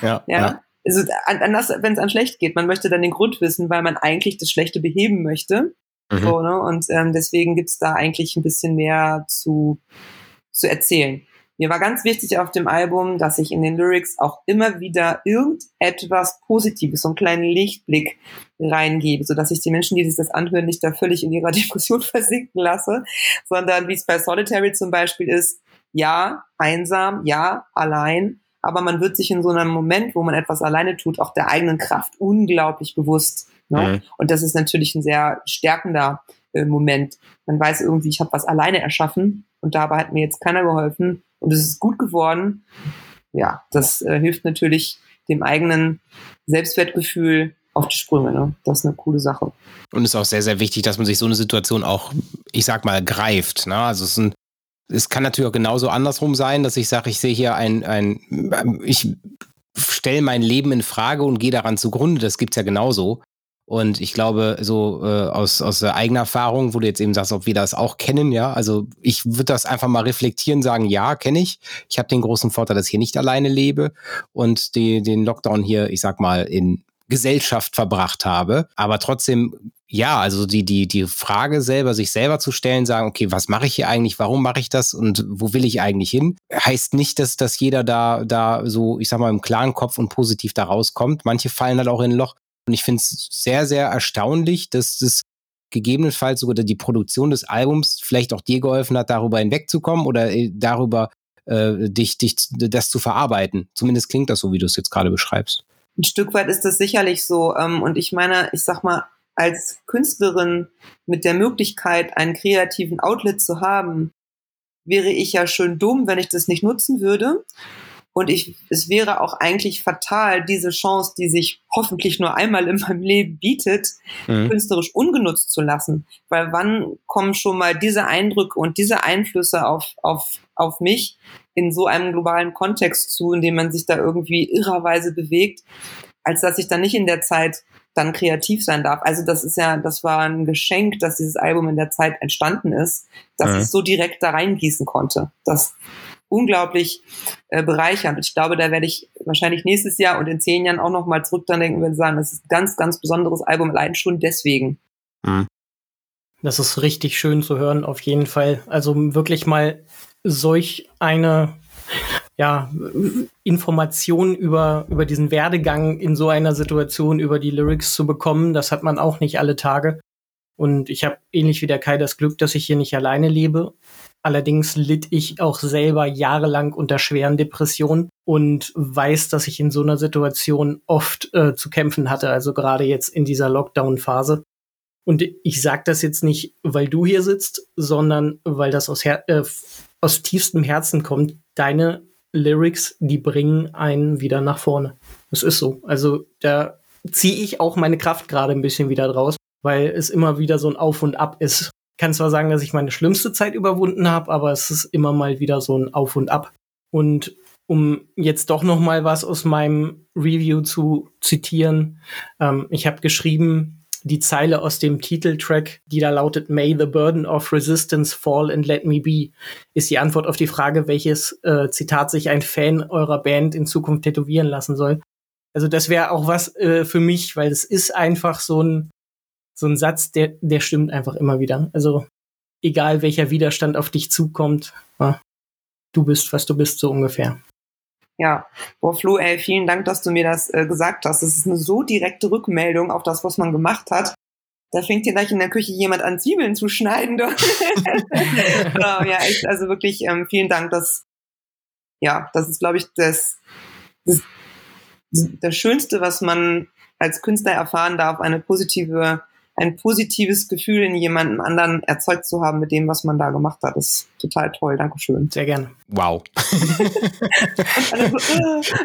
B: Ja. ja? ja.
D: Also anders, wenn es an schlecht geht, man möchte dann den Grund wissen, weil man eigentlich das Schlechte beheben möchte. Mhm. So, ne? Und ähm, deswegen gibt's da eigentlich ein bisschen mehr zu, zu erzählen. Mir war ganz wichtig auf dem Album, dass ich in den Lyrics auch immer wieder irgendetwas Positives, so einen kleinen Lichtblick reingebe, so dass ich die Menschen, die sich das anhören, nicht da völlig in ihrer Depression versinken lasse, sondern wie es bei Solitary zum Beispiel ist, ja, einsam, ja, allein, aber man wird sich in so einem Moment, wo man etwas alleine tut, auch der eigenen Kraft unglaublich bewusst. Ne? Mhm. Und das ist natürlich ein sehr stärkender äh, Moment. Man weiß irgendwie, ich habe was alleine erschaffen und dabei hat mir jetzt keiner geholfen und es ist gut geworden. Ja, das äh, hilft natürlich dem eigenen Selbstwertgefühl auf die Sprünge. Ne? Das ist eine coole Sache.
B: Und es ist auch sehr, sehr wichtig, dass man sich so eine Situation auch, ich sag mal, greift. Ne? Also es ist ein es kann natürlich auch genauso andersrum sein, dass ich sage, ich sehe hier ein, ein ich stelle mein Leben in Frage und gehe daran zugrunde. Das gibt's ja genauso. Und ich glaube, so äh, aus, aus eigener Erfahrung, wo du jetzt eben sagst, ob wir das auch kennen, ja, also ich würde das einfach mal reflektieren, sagen, ja, kenne ich. Ich habe den großen Vorteil, dass ich hier nicht alleine lebe und die, den Lockdown hier, ich sag mal, in Gesellschaft verbracht habe. Aber trotzdem ja, also die, die, die Frage selber, sich selber zu stellen, sagen, okay, was mache ich hier eigentlich, warum mache ich das und wo will ich eigentlich hin, heißt nicht, dass, dass jeder da, da so, ich sag mal, im klaren Kopf und positiv da rauskommt. Manche fallen halt auch in ein Loch. Und ich finde es sehr, sehr erstaunlich, dass das gegebenenfalls sogar die Produktion des Albums vielleicht auch dir geholfen hat, darüber hinwegzukommen oder äh, darüber äh, dich, dich das zu verarbeiten. Zumindest klingt das so, wie du es jetzt gerade beschreibst.
D: Ein Stück weit ist das sicherlich so. Ähm, und ich meine, ich sag mal, als Künstlerin mit der Möglichkeit, einen kreativen Outlet zu haben, wäre ich ja schön dumm, wenn ich das nicht nutzen würde. Und ich, es wäre auch eigentlich fatal, diese Chance, die sich hoffentlich nur einmal in meinem Leben bietet, mhm. künstlerisch ungenutzt zu lassen. Weil wann kommen schon mal diese Eindrücke und diese Einflüsse auf, auf, auf mich in so einem globalen Kontext zu, in dem man sich da irgendwie irrerweise bewegt, als dass ich dann nicht in der Zeit dann kreativ sein darf. Also das ist ja, das war ein Geschenk, dass dieses Album in der Zeit entstanden ist, dass mhm. ich so direkt da reingießen konnte. Das unglaublich äh, bereichernd. Ich glaube, da werde ich wahrscheinlich nächstes Jahr und in zehn Jahren auch nochmal zurück dann denken und sagen, das ist ein ganz, ganz besonderes Album, allein schon deswegen. Mhm.
C: Das ist richtig schön zu hören, auf jeden Fall. Also wirklich mal solch eine ja, Informationen über, über diesen Werdegang in so einer Situation, über die Lyrics zu bekommen, das hat man auch nicht alle Tage. Und ich habe ähnlich wie der Kai das Glück, dass ich hier nicht alleine lebe. Allerdings litt ich auch selber jahrelang unter schweren Depressionen und weiß, dass ich in so einer Situation oft äh, zu kämpfen hatte, also gerade jetzt in dieser Lockdown-Phase. Und ich sage das jetzt nicht, weil du hier sitzt, sondern weil das aus, Her äh, aus tiefstem Herzen kommt. Deine Lyrics, die bringen einen wieder nach vorne. Das ist so. Also da ziehe ich auch meine Kraft gerade ein bisschen wieder draus, weil es immer wieder so ein Auf und Ab ist. Kann zwar sagen, dass ich meine schlimmste Zeit überwunden habe, aber es ist immer mal wieder so ein Auf und Ab. Und um jetzt doch noch mal was aus meinem Review zu zitieren, ähm, ich habe geschrieben, die Zeile aus dem Titeltrack, die da lautet May the burden of resistance fall and let me be, ist die Antwort auf die Frage, welches äh, Zitat sich ein Fan eurer Band in Zukunft tätowieren lassen soll. Also das wäre auch was äh, für mich, weil es ist einfach so ein so ein Satz, der der stimmt einfach immer wieder. Also egal welcher Widerstand auf dich zukommt, ja, du bist, was du bist, so ungefähr.
D: Ja, boah, Flo, ey, vielen Dank, dass du mir das äh, gesagt hast. Das ist eine so direkte Rückmeldung auf das, was man gemacht hat. Da fängt hier gleich in der Küche jemand an, Zwiebeln zu schneiden. ja, ja, echt, also wirklich ähm, vielen Dank. Das, ja, das ist, glaube ich, das, das, das Schönste, was man als Künstler erfahren darf, eine positive ein positives Gefühl in jemandem anderen erzeugt zu haben mit dem, was man da gemacht hat. Ist total toll. Dankeschön.
C: Sehr gerne.
B: Wow.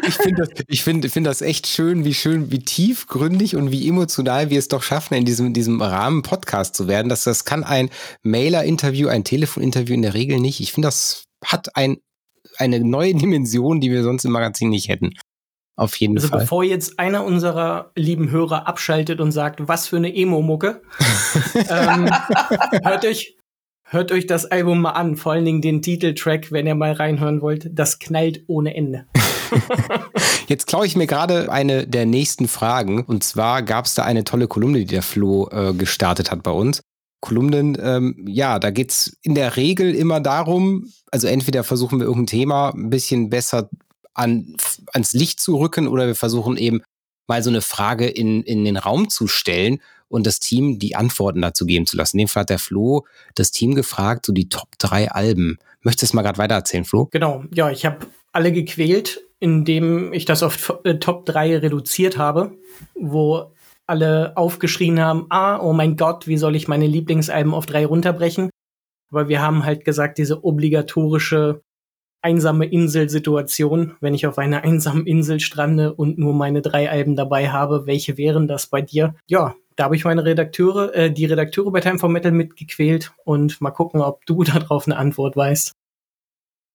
B: ich finde das, ich finde, finde das echt schön, wie schön, wie tiefgründig und wie emotional wir es doch schaffen, in diesem, diesem Rahmen Podcast zu werden. Das, das kann ein Mailer-Interview, ein Telefoninterview in der Regel nicht. Ich finde, das hat ein, eine neue Dimension, die wir sonst im Magazin nicht hätten. Auf jeden
C: also
B: Fall.
C: bevor jetzt einer unserer lieben Hörer abschaltet und sagt, was für eine Emo-Mucke, ähm, hört euch, hört euch das Album mal an, vor allen Dingen den Titeltrack, wenn ihr mal reinhören wollt. Das knallt ohne Ende.
B: Jetzt klaue ich mir gerade eine der nächsten Fragen. Und zwar gab es da eine tolle Kolumne, die der Flo äh, gestartet hat bei uns. Kolumnen, ähm, ja, da geht's in der Regel immer darum, also entweder versuchen wir irgendein Thema ein bisschen besser an, ans Licht zu rücken oder wir versuchen eben mal so eine Frage in, in den Raum zu stellen und das Team die Antworten dazu geben zu lassen. In dem Fall hat der Flo das Team gefragt, so die Top 3 Alben. Möchtest du mal gerade weiter erzählen, Flo?
C: Genau, ja, ich habe alle gequält, indem ich das auf äh, Top 3 reduziert habe, wo alle aufgeschrien haben, ah, oh mein Gott, wie soll ich meine Lieblingsalben auf drei runterbrechen? Aber wir haben halt gesagt, diese obligatorische einsame Inselsituation, wenn ich auf einer einsamen Insel strande und nur meine drei Alben dabei habe, welche wären das bei dir? Ja, da habe ich meine Redakteure, äh, die Redakteure bei Time for Metal mitgequält und mal gucken, ob du darauf eine Antwort weißt.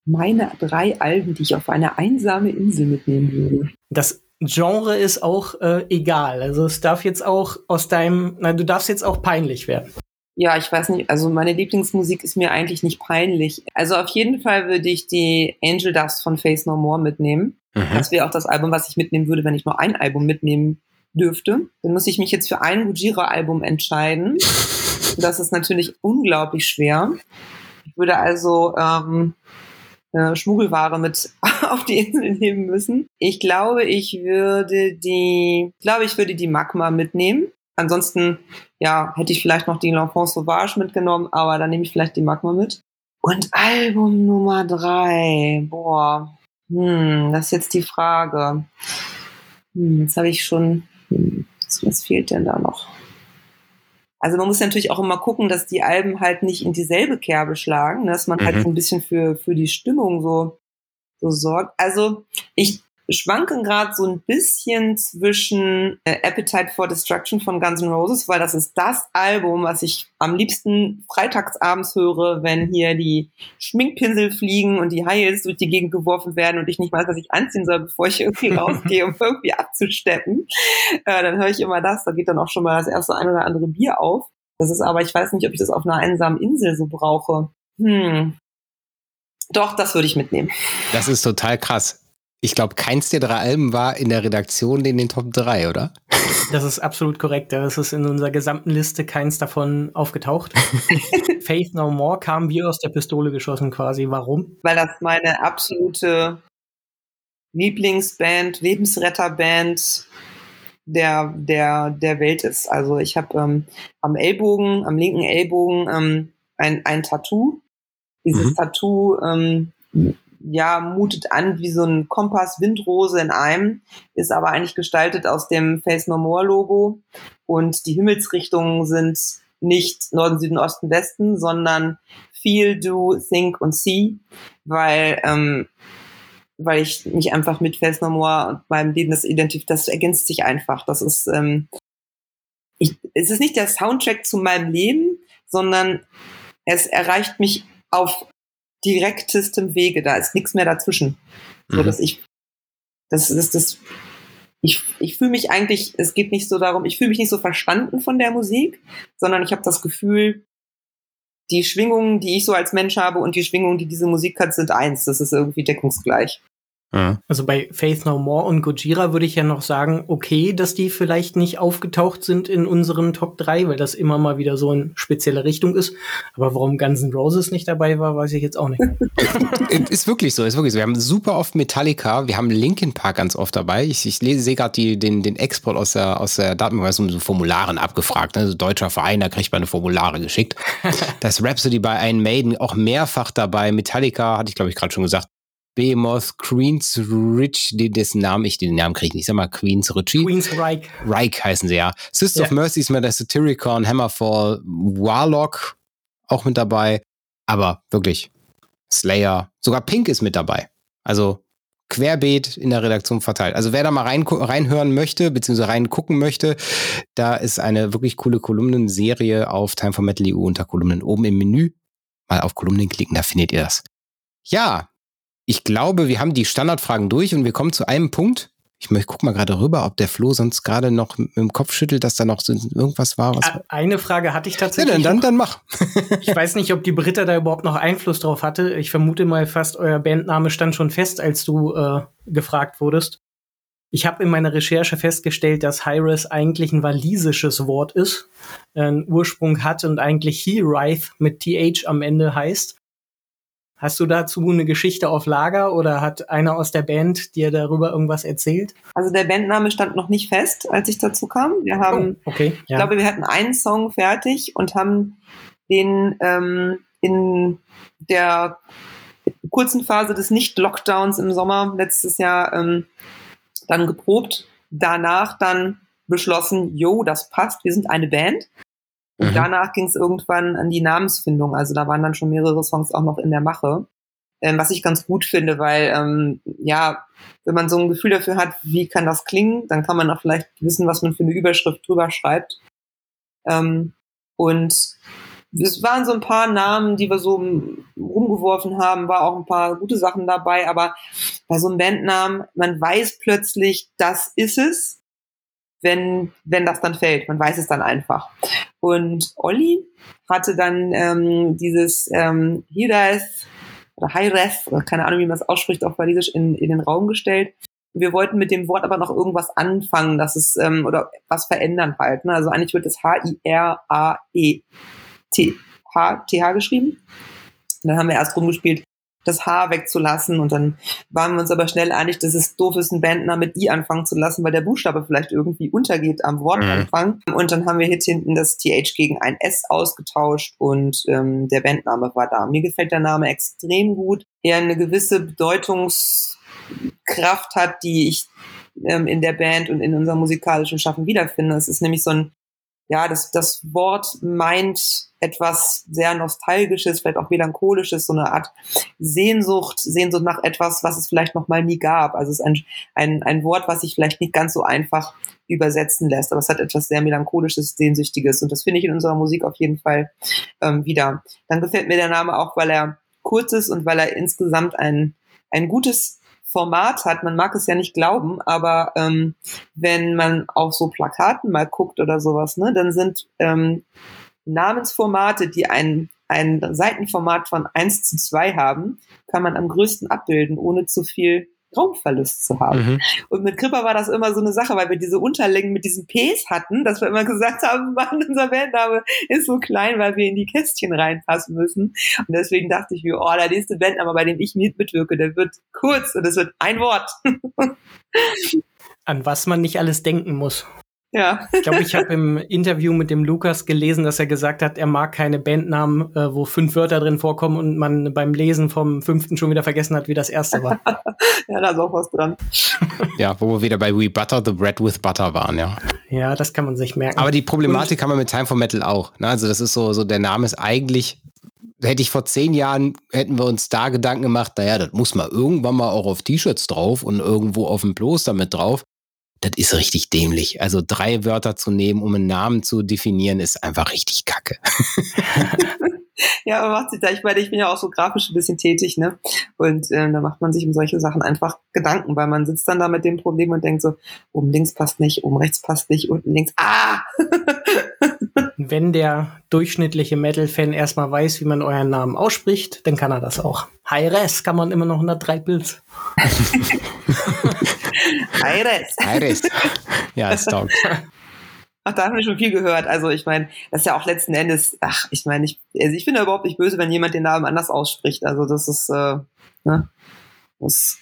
D: Meine drei Alben, die ich auf eine einsame Insel mitnehmen würde.
C: Das Genre ist auch äh, egal. Also es darf jetzt auch aus deinem, na, du darfst jetzt auch peinlich werden.
D: Ja, ich weiß nicht, also meine Lieblingsmusik ist mir eigentlich nicht peinlich. Also auf jeden Fall würde ich die Angel Dust von Face No More mitnehmen. Mhm. Das wäre auch das Album, was ich mitnehmen würde, wenn ich nur ein Album mitnehmen dürfte. Dann muss ich mich jetzt für ein Gujira-Album entscheiden. Das ist natürlich unglaublich schwer. Ich würde also ähm, äh, Schmuggelware mit auf die Insel nehmen müssen. Ich glaube, ich würde die, ich glaube, ich würde die Magma mitnehmen. Ansonsten, ja, hätte ich vielleicht noch die L'Enfant Sauvage mitgenommen, aber dann nehme ich vielleicht die Magma mit. Und Album Nummer drei, boah, hm, das ist jetzt die Frage. Hm, jetzt habe ich schon, hm, was fehlt denn da noch? Also man muss natürlich auch immer gucken, dass die Alben halt nicht in dieselbe Kerbe schlagen, ne? dass man halt mhm. halt so ein bisschen für, für die Stimmung so, so sorgt. Also ich schwanken gerade so ein bisschen zwischen äh, Appetite for Destruction von Guns N' Roses, weil das ist das Album, was ich am liebsten freitagsabends höre, wenn hier die Schminkpinsel fliegen und die Heils durch die Gegend geworfen werden und ich nicht weiß, was ich anziehen soll, bevor ich irgendwie rausgehe, um irgendwie abzusteppen. Äh, dann höre ich immer das, da geht dann auch schon mal das erste ein oder andere Bier auf. Das ist aber, ich weiß nicht, ob ich das auf einer einsamen Insel so brauche. Hm, doch, das würde ich mitnehmen.
B: Das ist total krass. Ich glaube, keins der drei Alben war in der Redaktion in den Top 3, oder?
C: Das ist absolut korrekt. Das ist in unserer gesamten Liste keins davon aufgetaucht. Faith No More kam wie aus der Pistole geschossen quasi. Warum?
D: Weil das meine absolute Lieblingsband, Lebensretterband der, der, der Welt ist. Also ich habe ähm, am Ellbogen, am linken Ellbogen ähm, ein, ein Tattoo. Dieses mhm. Tattoo ähm, ja, mutet an wie so ein Kompass Windrose in einem, ist aber eigentlich gestaltet aus dem Face No More Logo und die Himmelsrichtungen sind nicht Norden, Süden, Osten, Westen, sondern Feel, Do, Think und See, weil ähm, weil ich mich einfach mit Face No More und meinem Leben das identifiziert, das ergänzt sich einfach. Das ist ähm, ich, es ist nicht der Soundtrack zu meinem Leben, sondern es erreicht mich auf direktestem Wege. Da ist nichts mehr dazwischen. Mhm. So dass ich, das ist das, ich, ich fühle mich eigentlich, es geht nicht so darum, ich fühle mich nicht so verstanden von der Musik, sondern ich habe das Gefühl, die Schwingungen, die ich so als Mensch habe und die Schwingungen, die diese Musik hat, sind eins. Das ist irgendwie deckungsgleich.
C: Also bei Faith No More und Gojira würde ich ja noch sagen, okay, dass die vielleicht nicht aufgetaucht sind in unseren Top 3, weil das immer mal wieder so in spezielle Richtung ist. Aber warum Guns N' Roses nicht dabei war, weiß ich jetzt auch nicht.
B: ist wirklich so, ist wirklich so. Wir haben super oft Metallica, wir haben Linkin Park ganz oft dabei. Ich, ich sehe gerade den, den Export aus der, aus der Datenbank, um so Formularen abgefragt. Ne? Also deutscher Verein, da kriegt man eine Formulare geschickt. das Rhapsody bei Iron Maiden auch mehrfach dabei. Metallica, hatte ich glaube ich gerade schon gesagt, Behemoth, Queens Rich, dessen Namen ich den Namen kriege. Ich sag mal Queens Ritchie.
C: Queens Reich.
B: Reich heißen sie ja. Sister ja. of Mercy ist mit der Satyricon, Hammerfall, Warlock auch mit dabei. Aber wirklich, Slayer, sogar Pink ist mit dabei. Also querbeet in der Redaktion verteilt. Also wer da mal rein, reinhören möchte, beziehungsweise reingucken möchte, da ist eine wirklich coole Kolumnenserie auf Time for Metal EU unter Kolumnen oben im Menü. Mal auf Kolumnen klicken, da findet ihr das. Ja, ich glaube, wir haben die Standardfragen durch und wir kommen zu einem Punkt. Ich, ich guck mal gerade rüber, ob der Flo sonst gerade noch im Kopf schüttelt, dass da noch irgendwas war. Was
C: Eine Frage hatte ich tatsächlich.
B: Ja, dann, dann, dann mach.
C: ich weiß nicht, ob die Britta da überhaupt noch Einfluss drauf hatte. Ich vermute mal fast, euer Bandname stand schon fest, als du äh, gefragt wurdest. Ich habe in meiner Recherche festgestellt, dass Hyres eigentlich ein walisisches Wort ist, einen Ursprung hat und eigentlich He-Wraith mit TH am Ende heißt. Hast du dazu eine Geschichte auf Lager oder hat einer aus der Band dir darüber irgendwas erzählt?
D: Also der Bandname stand noch nicht fest, als ich dazu kam. Wir haben,
C: oh, okay,
D: ja. ich glaube, wir hatten einen Song fertig und haben den ähm, in der kurzen Phase des Nicht-Lockdowns im Sommer letztes Jahr ähm, dann geprobt. Danach dann beschlossen, jo, das passt, wir sind eine Band. Und mhm. danach ging es irgendwann an die Namensfindung. Also da waren dann schon mehrere Songs auch noch in der Mache. Ähm, was ich ganz gut finde, weil ähm, ja, wenn man so ein Gefühl dafür hat, wie kann das klingen, dann kann man auch vielleicht wissen, was man für eine Überschrift drüber schreibt. Ähm, und es waren so ein paar Namen, die wir so rumgeworfen haben, war auch ein paar gute Sachen dabei, aber bei so einem Bandnamen, man weiß plötzlich, das ist es, wenn, wenn das dann fällt. Man weiß es dann einfach. Und Olli hatte dann ähm, dieses ähm, Hires oder Hires, oder keine Ahnung, wie man es ausspricht, auf Walisisch in, in den Raum gestellt. Wir wollten mit dem Wort aber noch irgendwas anfangen, dass es, ähm, oder was verändern halt. Ne? Also eigentlich wird es H-I-R-A-E T H, TH geschrieben. Und dann haben wir erst rumgespielt, das H wegzulassen und dann waren wir uns aber schnell einig, dass es doof ist, einen Bandnamen mit I anfangen zu lassen, weil der Buchstabe vielleicht irgendwie untergeht am Wortanfang. Mhm. Und dann haben wir jetzt hinten das TH gegen ein S ausgetauscht und ähm, der Bandname war da. Mir gefällt der Name extrem gut. Er eine gewisse Bedeutungskraft hat, die ich ähm, in der Band und in unserem musikalischen Schaffen wiederfinde. Es ist nämlich so ein ja, das, das Wort meint etwas sehr Nostalgisches, vielleicht auch Melancholisches, so eine Art Sehnsucht, Sehnsucht nach etwas, was es vielleicht noch mal nie gab. Also es ist ein, ein, ein Wort, was sich vielleicht nicht ganz so einfach übersetzen lässt, aber es hat etwas sehr Melancholisches, Sehnsüchtiges und das finde ich in unserer Musik auf jeden Fall ähm, wieder. Dann gefällt mir der Name auch, weil er kurz ist und weil er insgesamt ein, ein gutes Format hat. Man mag es ja nicht glauben, aber ähm, wenn man auf so Plakaten mal guckt oder sowas, ne, dann sind ähm, Namensformate, die ein, ein Seitenformat von 1 zu 2 haben, kann man am größten abbilden, ohne zu viel Raumverlust zu haben. Mhm. Und mit Kripper war das immer so eine Sache, weil wir diese Unterlängen mit diesen Ps hatten, dass wir immer gesagt haben, Mann, unser Bandname ist so klein, weil wir in die Kästchen reinpassen müssen. Und deswegen dachte ich mir, oh, der nächste Bandname, bei dem ich mitwirke, der wird kurz und es wird ein Wort.
C: An was man nicht alles denken muss.
D: Ja.
C: Ich glaube, ich habe im Interview mit dem Lukas gelesen, dass er gesagt hat, er mag keine Bandnamen, äh, wo fünf Wörter drin vorkommen und man beim Lesen vom fünften schon wieder vergessen hat, wie das erste war.
D: ja, da ist auch was dran.
B: ja, wo wir wieder bei We Butter the Bread with Butter waren, ja.
C: Ja, das kann man sich merken.
B: Aber die Problematik und, haben wir mit Time for Metal auch. Ne? Also das ist so, so der Name ist eigentlich hätte ich vor zehn Jahren, hätten wir uns da Gedanken gemacht, naja, das muss mal irgendwann mal auch auf T-Shirts drauf und irgendwo auf dem Poster mit drauf das ist richtig dämlich. Also drei Wörter zu nehmen, um einen Namen zu definieren, ist einfach richtig kacke.
D: ja, aber macht sich da, ich meine, ich bin ja auch so grafisch ein bisschen tätig, ne? Und äh, da macht man sich um solche Sachen einfach Gedanken, weil man sitzt dann da mit dem Problem und denkt so, oben links passt nicht, oben rechts passt nicht, unten links, ah!
C: Wenn der durchschnittliche Metal-Fan erstmal weiß, wie man euren Namen ausspricht, dann kann er das auch. Hi-Res kann man immer noch 103 Pilz.
D: Iris.
B: Iris. Ja, es taugt.
D: Ach, da haben wir schon viel gehört. Also ich meine, das ist ja auch letzten Endes, ach, ich meine, ich, also ich finde überhaupt nicht böse, wenn jemand den Namen anders ausspricht. Also das ist, äh, ne, das,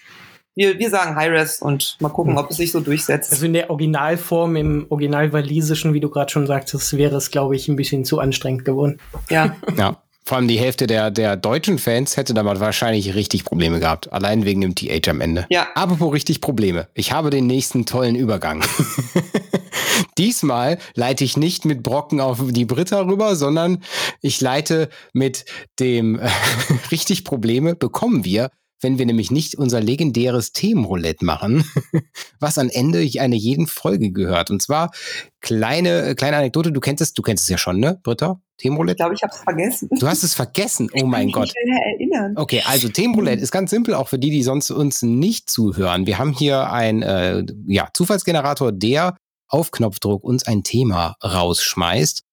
D: wir, wir sagen Hi-Res und mal gucken, hm. ob es sich so durchsetzt.
C: Also in der Originalform, im Original-Walisischen, wie du gerade schon sagtest, wäre es, glaube ich, ein bisschen zu anstrengend geworden.
D: Ja.
B: ja. Vor allem die Hälfte der, der deutschen Fans hätte damit wahrscheinlich richtig Probleme gehabt. Allein wegen dem TH am Ende.
D: Ja.
B: Apropos richtig Probleme. Ich habe den nächsten tollen Übergang. Diesmal leite ich nicht mit Brocken auf die Britta rüber, sondern ich leite mit dem richtig Probleme bekommen wir wenn wir nämlich nicht unser legendäres Themenroulette machen, was am Ende einer jeden Folge gehört. Und zwar kleine, kleine Anekdote, du kennst es, du kennst es ja schon, ne, Britta? Themenroulette?
D: Ich glaube, ich habe es vergessen.
B: Du hast es vergessen, oh mein
D: ich
B: Gott.
D: Ich will erinnern.
B: Okay, also Themenroulette ist ganz simpel, auch für die, die sonst uns nicht zuhören. Wir haben hier einen äh, ja, Zufallsgenerator, der auf Knopfdruck uns ein Thema rausschmeißt.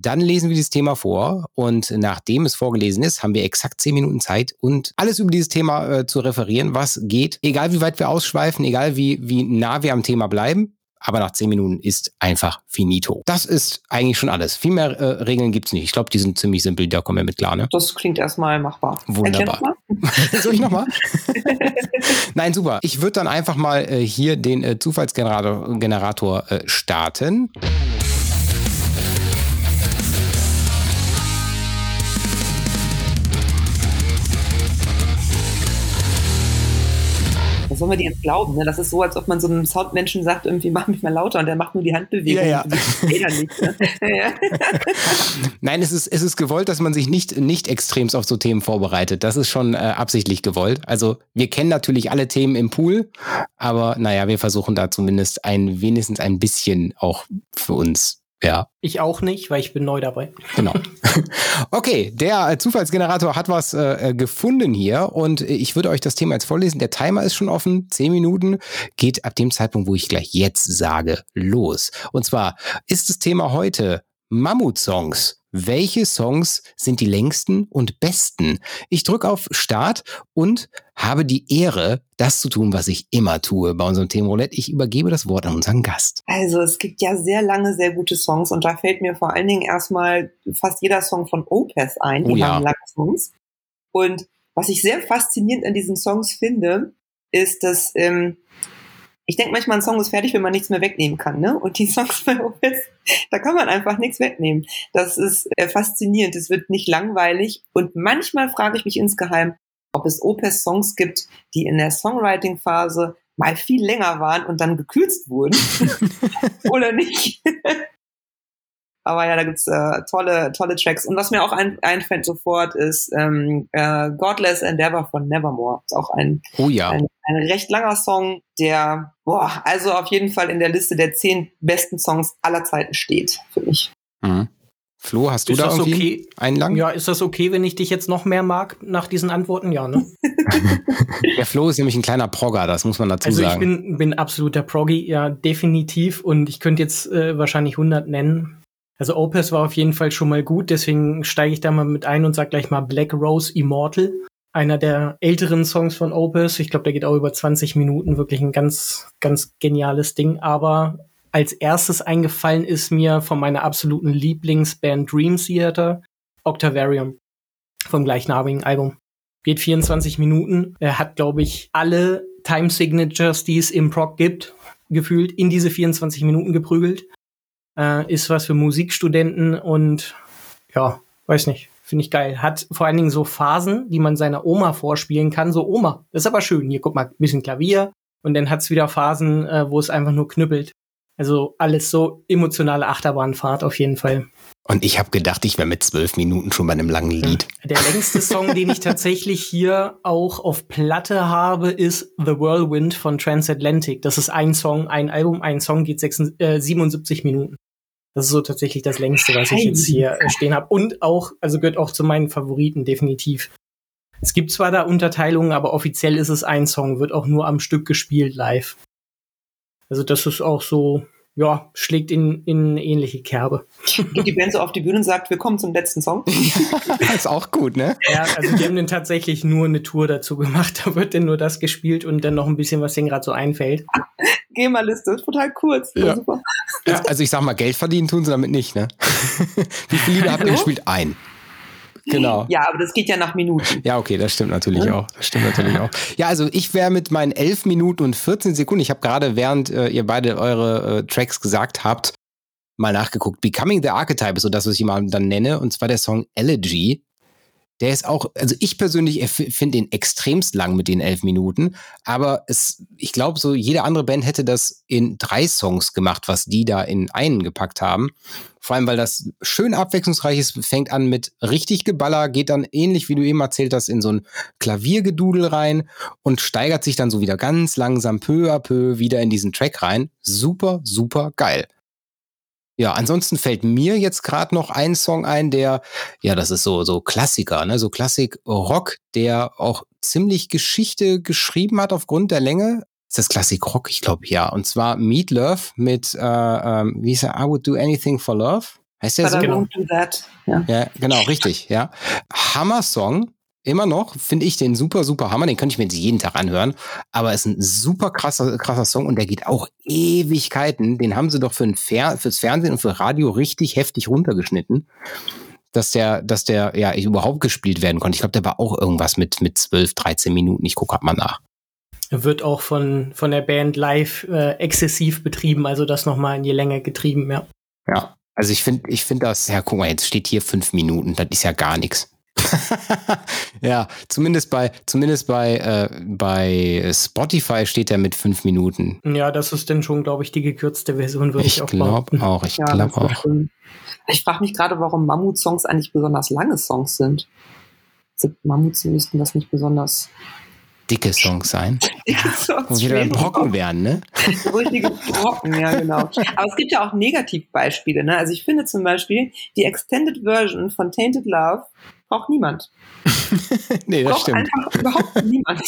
B: Dann lesen wir dieses Thema vor und nachdem es vorgelesen ist, haben wir exakt zehn Minuten Zeit und alles über dieses Thema äh, zu referieren, was geht. Egal wie weit wir ausschweifen, egal wie, wie nah wir am Thema bleiben. Aber nach zehn Minuten ist einfach finito. Das ist eigentlich schon alles. Viel mehr äh, Regeln gibt's nicht. Ich glaube, die sind ziemlich simpel, da kommen wir mit klar. Ne?
D: Das klingt erstmal machbar.
B: Wunderbar. Soll ich nochmal? Nein, super. Ich würde dann einfach mal äh, hier den äh, Zufallsgenerator Generator, äh, starten.
D: Sollen wir dir jetzt glauben? Ne? Das ist so, als ob man so einem Soundmenschen sagt, irgendwie mach mich mal lauter und der macht nur die Handbewegung.
B: Ja, ja. Nicht, ne? Nein, es ist, es ist gewollt, dass man sich nicht, nicht extremst auf so Themen vorbereitet. Das ist schon äh, absichtlich gewollt. Also wir kennen natürlich alle Themen im Pool, aber naja, wir versuchen da zumindest ein, wenigstens ein bisschen auch für uns Ja.
C: Ich auch nicht, weil ich bin neu dabei.
B: Genau. Okay, der äh, Zufallsgenerator hat was äh, gefunden hier und ich würde euch das Thema jetzt vorlesen. Der Timer ist schon offen, zehn Minuten, geht ab dem Zeitpunkt, wo ich gleich jetzt sage, los. Und zwar ist das Thema heute Mammut-Songs. Welche Songs sind die längsten und besten? Ich drücke auf Start und habe die Ehre, das zu tun, was ich immer tue bei unserem Themenroulette. Ich übergebe das Wort an unseren Gast.
D: Also es gibt ja sehr lange, sehr gute Songs und da fällt mir vor allen Dingen erstmal fast jeder Song von Opeth ein. Die
B: Oh ja.
D: haben lange Songs. Und was ich sehr faszinierend an diesen Songs finde, ist, dass ähm, ich denke manchmal, ein Song ist fertig, wenn man nichts mehr wegnehmen kann. Ne? Und die Songs bei Opeth, da kann man einfach nichts wegnehmen. Das ist äh, faszinierend. Es wird nicht langweilig. Und manchmal frage ich mich insgeheim, ob es Opeth-Songs gibt, die in der Songwriting-Phase mal viel länger waren und dann gekürzt wurden. Oder nicht. Aber ja, da gibt's äh, tolle, tolle Tracks. Und was mir auch ein, einfällt sofort ist ähm, äh, Godless Endeavor von Nevermore. Ist auch ein,
B: Oh ja.
D: ein, ein recht langer Song, der, boah, also auf jeden Fall in der Liste der zehn besten Songs aller Zeiten steht, für mich.
B: Mhm. Flo, hast du
C: Ist
B: da
C: das
B: irgendwie
C: okay?
B: einen lang?
C: Ja, ist das okay, wenn ich dich jetzt noch mehr mag nach diesen Antworten? Ja, ne?
B: Der Flo ist nämlich ein kleiner Progger, das muss man dazu
C: Also ich
B: sagen.
C: bin, bin absoluter Proggy, ja, definitiv. Und ich könnte jetzt äh, wahrscheinlich 100 nennen. Also Opus war auf jeden Fall schon mal gut, deswegen steige ich da mal mit ein und sag gleich mal Black Rose Immortal. Einer der älteren Songs von Opus. Ich glaube, der geht auch über 20 Minuten. Wirklich ein ganz, ganz geniales Ding. Aber als erstes eingefallen ist mir von meiner absoluten Lieblingsband Dream Theater Octavarium vom gleichnamigen Album. Geht 24 Minuten. Er hat, glaube ich, alle Time Signatures, die es im Prog gibt, gefühlt in diese 24 Minuten geprügelt. Äh, ist was für Musikstudenten und ja, weiß nicht, finde ich geil. Hat vor allen Dingen so Phasen, die man seiner Oma vorspielen kann. So, Oma, das ist aber schön. Hier, guck mal, bisschen Klavier. Und dann hat's wieder Phasen, äh, wo es einfach nur knüppelt. Also alles so emotionale Achterbahnfahrt auf jeden Fall.
B: Und ich habe gedacht, ich wäre mit zwölf Minuten schon bei einem langen Lied.
C: Der längste Song, den ich tatsächlich hier auch auf Platte habe, ist The Whirlwind von Transatlantic. Das ist ein Song, ein Album, ein Song geht 76, äh, 77 Minuten. Das ist so tatsächlich das längste, was ich jetzt hier äh, stehen habe. Und auch, also gehört auch zu meinen Favoriten, definitiv. Es gibt zwar da Unterteilungen, aber offiziell ist es ein Song, wird auch nur am Stück gespielt live. Also das ist auch so, ja, schlägt in, in eine ähnliche Kerbe.
D: Geht die Band so auf die Bühne und sagt, wir kommen zum letzten Song.
B: ist auch gut, ne?
C: Ja, also die haben dann tatsächlich nur eine Tour dazu gemacht. Da wird dann nur das gespielt und dann noch ein bisschen, was denen gerade so einfällt.
D: GEMA-Liste, ist total kurz.
B: Ja.
D: Super.
B: Also, also ich sag mal, Geld verdienen tun sie damit nicht, ne? Wie viele Lieder habt ihr gespielt? Ein. Genau.
D: Ja, aber das geht ja nach Minuten.
B: Ja, okay, das stimmt natürlich auch. Das stimmt natürlich auch. Ja, also ich wäre mit meinen 11 Minuten und 14 Sekunden, ich habe gerade, während äh, ihr beide eure äh, Tracks gesagt habt, mal nachgeguckt. Becoming the Archetype ist so das, was ich mal dann nenne, und zwar der Song Elegy. Der ist auch, also ich persönlich finde den extremst lang mit den elf Minuten, aber es, ich glaube, so jede andere Band hätte das in drei Songs gemacht, was die da in einen gepackt haben. Vor allem, weil das schön abwechslungsreich ist, fängt an mit richtig Geballer, geht dann ähnlich, wie du eben erzählt hast, in so ein Klaviergedudel rein und steigert sich dann so wieder ganz langsam peu à peu wieder in diesen Track rein. Super, super geil. Ja, ansonsten fällt mir jetzt gerade noch ein Song ein, der, ja, das ist so, so Klassiker, ne, so Klassik-Rock, der auch ziemlich Geschichte geschrieben hat aufgrund der Länge. Ist das Klassik-Rock? Ich glaube, ja. Und zwar Meat Love mit, äh, ähm, wie hieß er, I Would Do Anything for Love. Heißt der
D: But
B: so?
D: I
C: Genau.
D: won't do that. Ja.
B: Ja, genau, richtig, ja. Hammer-Song. Immer noch finde ich den super, super Hammer. Den könnte ich mir jetzt jeden Tag anhören. Aber es ist ein super krasser, krasser Song und der geht auch Ewigkeiten. Den haben sie doch für ein Fer fürs Fernsehen und für Radio richtig heftig runtergeschnitten. Dass der, dass der ja überhaupt gespielt werden konnte. Ich glaube, der war auch irgendwas mit, mit 12, 13 Minuten. Ich gucke grad mal nach.
C: Wird auch von, von der Band live äh, exzessiv betrieben, also das nochmal in die Länge getrieben, ja.
B: Ja. Also ich finde, ich finde das, ja, guck mal, jetzt steht hier fünf Minuten, das ist ja gar nichts. ja, zumindest bei, zumindest bei, äh, bei Spotify steht er mit fünf Minuten.
C: Ja, das ist dann schon, glaube ich, die gekürzte Version, würde ich,
B: Ich
C: auch
B: glaube
C: behaupten.
B: auch, ich
D: Ja,
B: glaube auch.
D: schön. Ich frage mich gerade, warum Mammut-Songs eigentlich besonders lange Songs sind. Also Mammuts müssten das nicht besonders
B: dicke Songs sein.
D: Dicke Songs,
B: Wo wir dann Brocken werden, ne?
D: Richtige Brocken, ja, genau. Aber es gibt ja auch Negativbeispiele, ne? Also ich finde zum Beispiel, die Extended Version von Tainted Love braucht niemand.
B: nee, das
D: braucht
B: stimmt.
D: einfach überhaupt niemand.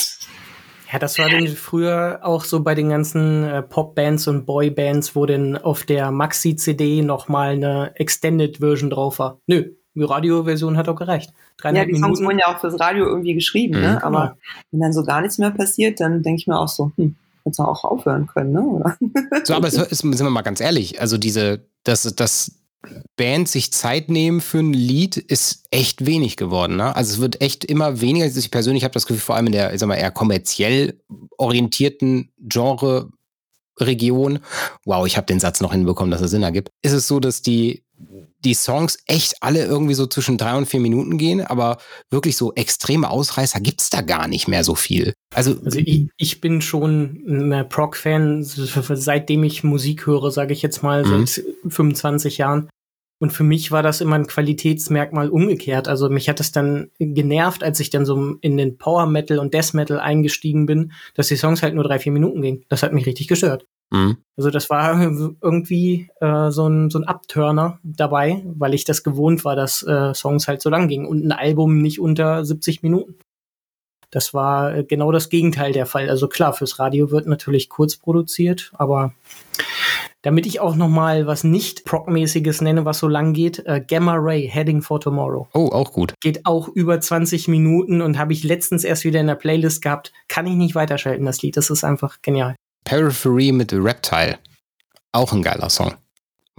C: Ja, das war denn früher auch so bei den ganzen äh, Popbands und Boybands, wo denn auf der Maxi-CD nochmal eine Extended-Version drauf war. Nö, die Radioversion hat auch gereicht.
D: Ja, die Songs
C: Minuten.
D: wurden ja auch fürs Radio irgendwie geschrieben,
B: Mhm.
D: ne? Aber
C: Genau.
D: wenn dann so gar nichts mehr passiert, dann denke ich mir auch so, hm, hätte auch aufhören können, ne? Oder?
B: So, aber es ist, sind wir mal ganz ehrlich, also diese, dass, dass Bands sich Zeit nehmen für ein Lied, ist echt wenig geworden. Ne? Also es wird echt immer weniger. Also Ich persönlich habe das Gefühl, vor allem in der, ich sag mal, eher kommerziell orientierten Genre-Region, wow, ich habe den Satz noch hinbekommen, dass er Sinn ergibt, ist es so, dass die die Songs echt alle irgendwie so zwischen drei und vier Minuten gehen, aber wirklich so extreme Ausreißer gibt's da gar nicht mehr so viel. Also,
C: Also ich, ich bin schon ein Proc-Fan, seitdem ich Musik höre, sage ich jetzt mal,
B: Mhm.
C: seit 25 Jahren. Und für mich war das immer ein Qualitätsmerkmal umgekehrt. Also mich hat es dann genervt, als ich dann so in den Power Metal und Death Metal eingestiegen bin, dass die Songs halt nur drei, vier Minuten gingen. Das hat mich richtig gestört.
B: Mh.
C: Also das war irgendwie äh, so, ein, so ein Abturner dabei, weil ich das gewohnt war, dass äh, Songs halt so lang gingen und ein Album nicht unter 70 Minuten. Das war äh, genau das Gegenteil der Fall. Also klar, fürs Radio wird natürlich kurz produziert, aber damit ich auch noch mal was nicht Proc-mäßiges nenne, was so lang geht, äh, Gamma Ray, Heading for Tomorrow.
B: oh, auch gut.
C: Geht auch über 20 Minuten und habe ich letztens erst wieder in der Playlist gehabt. Kann ich nicht weiterschalten, das Lied. Das ist einfach genial.
B: Periphery mit Reptile. Auch ein geiler Song.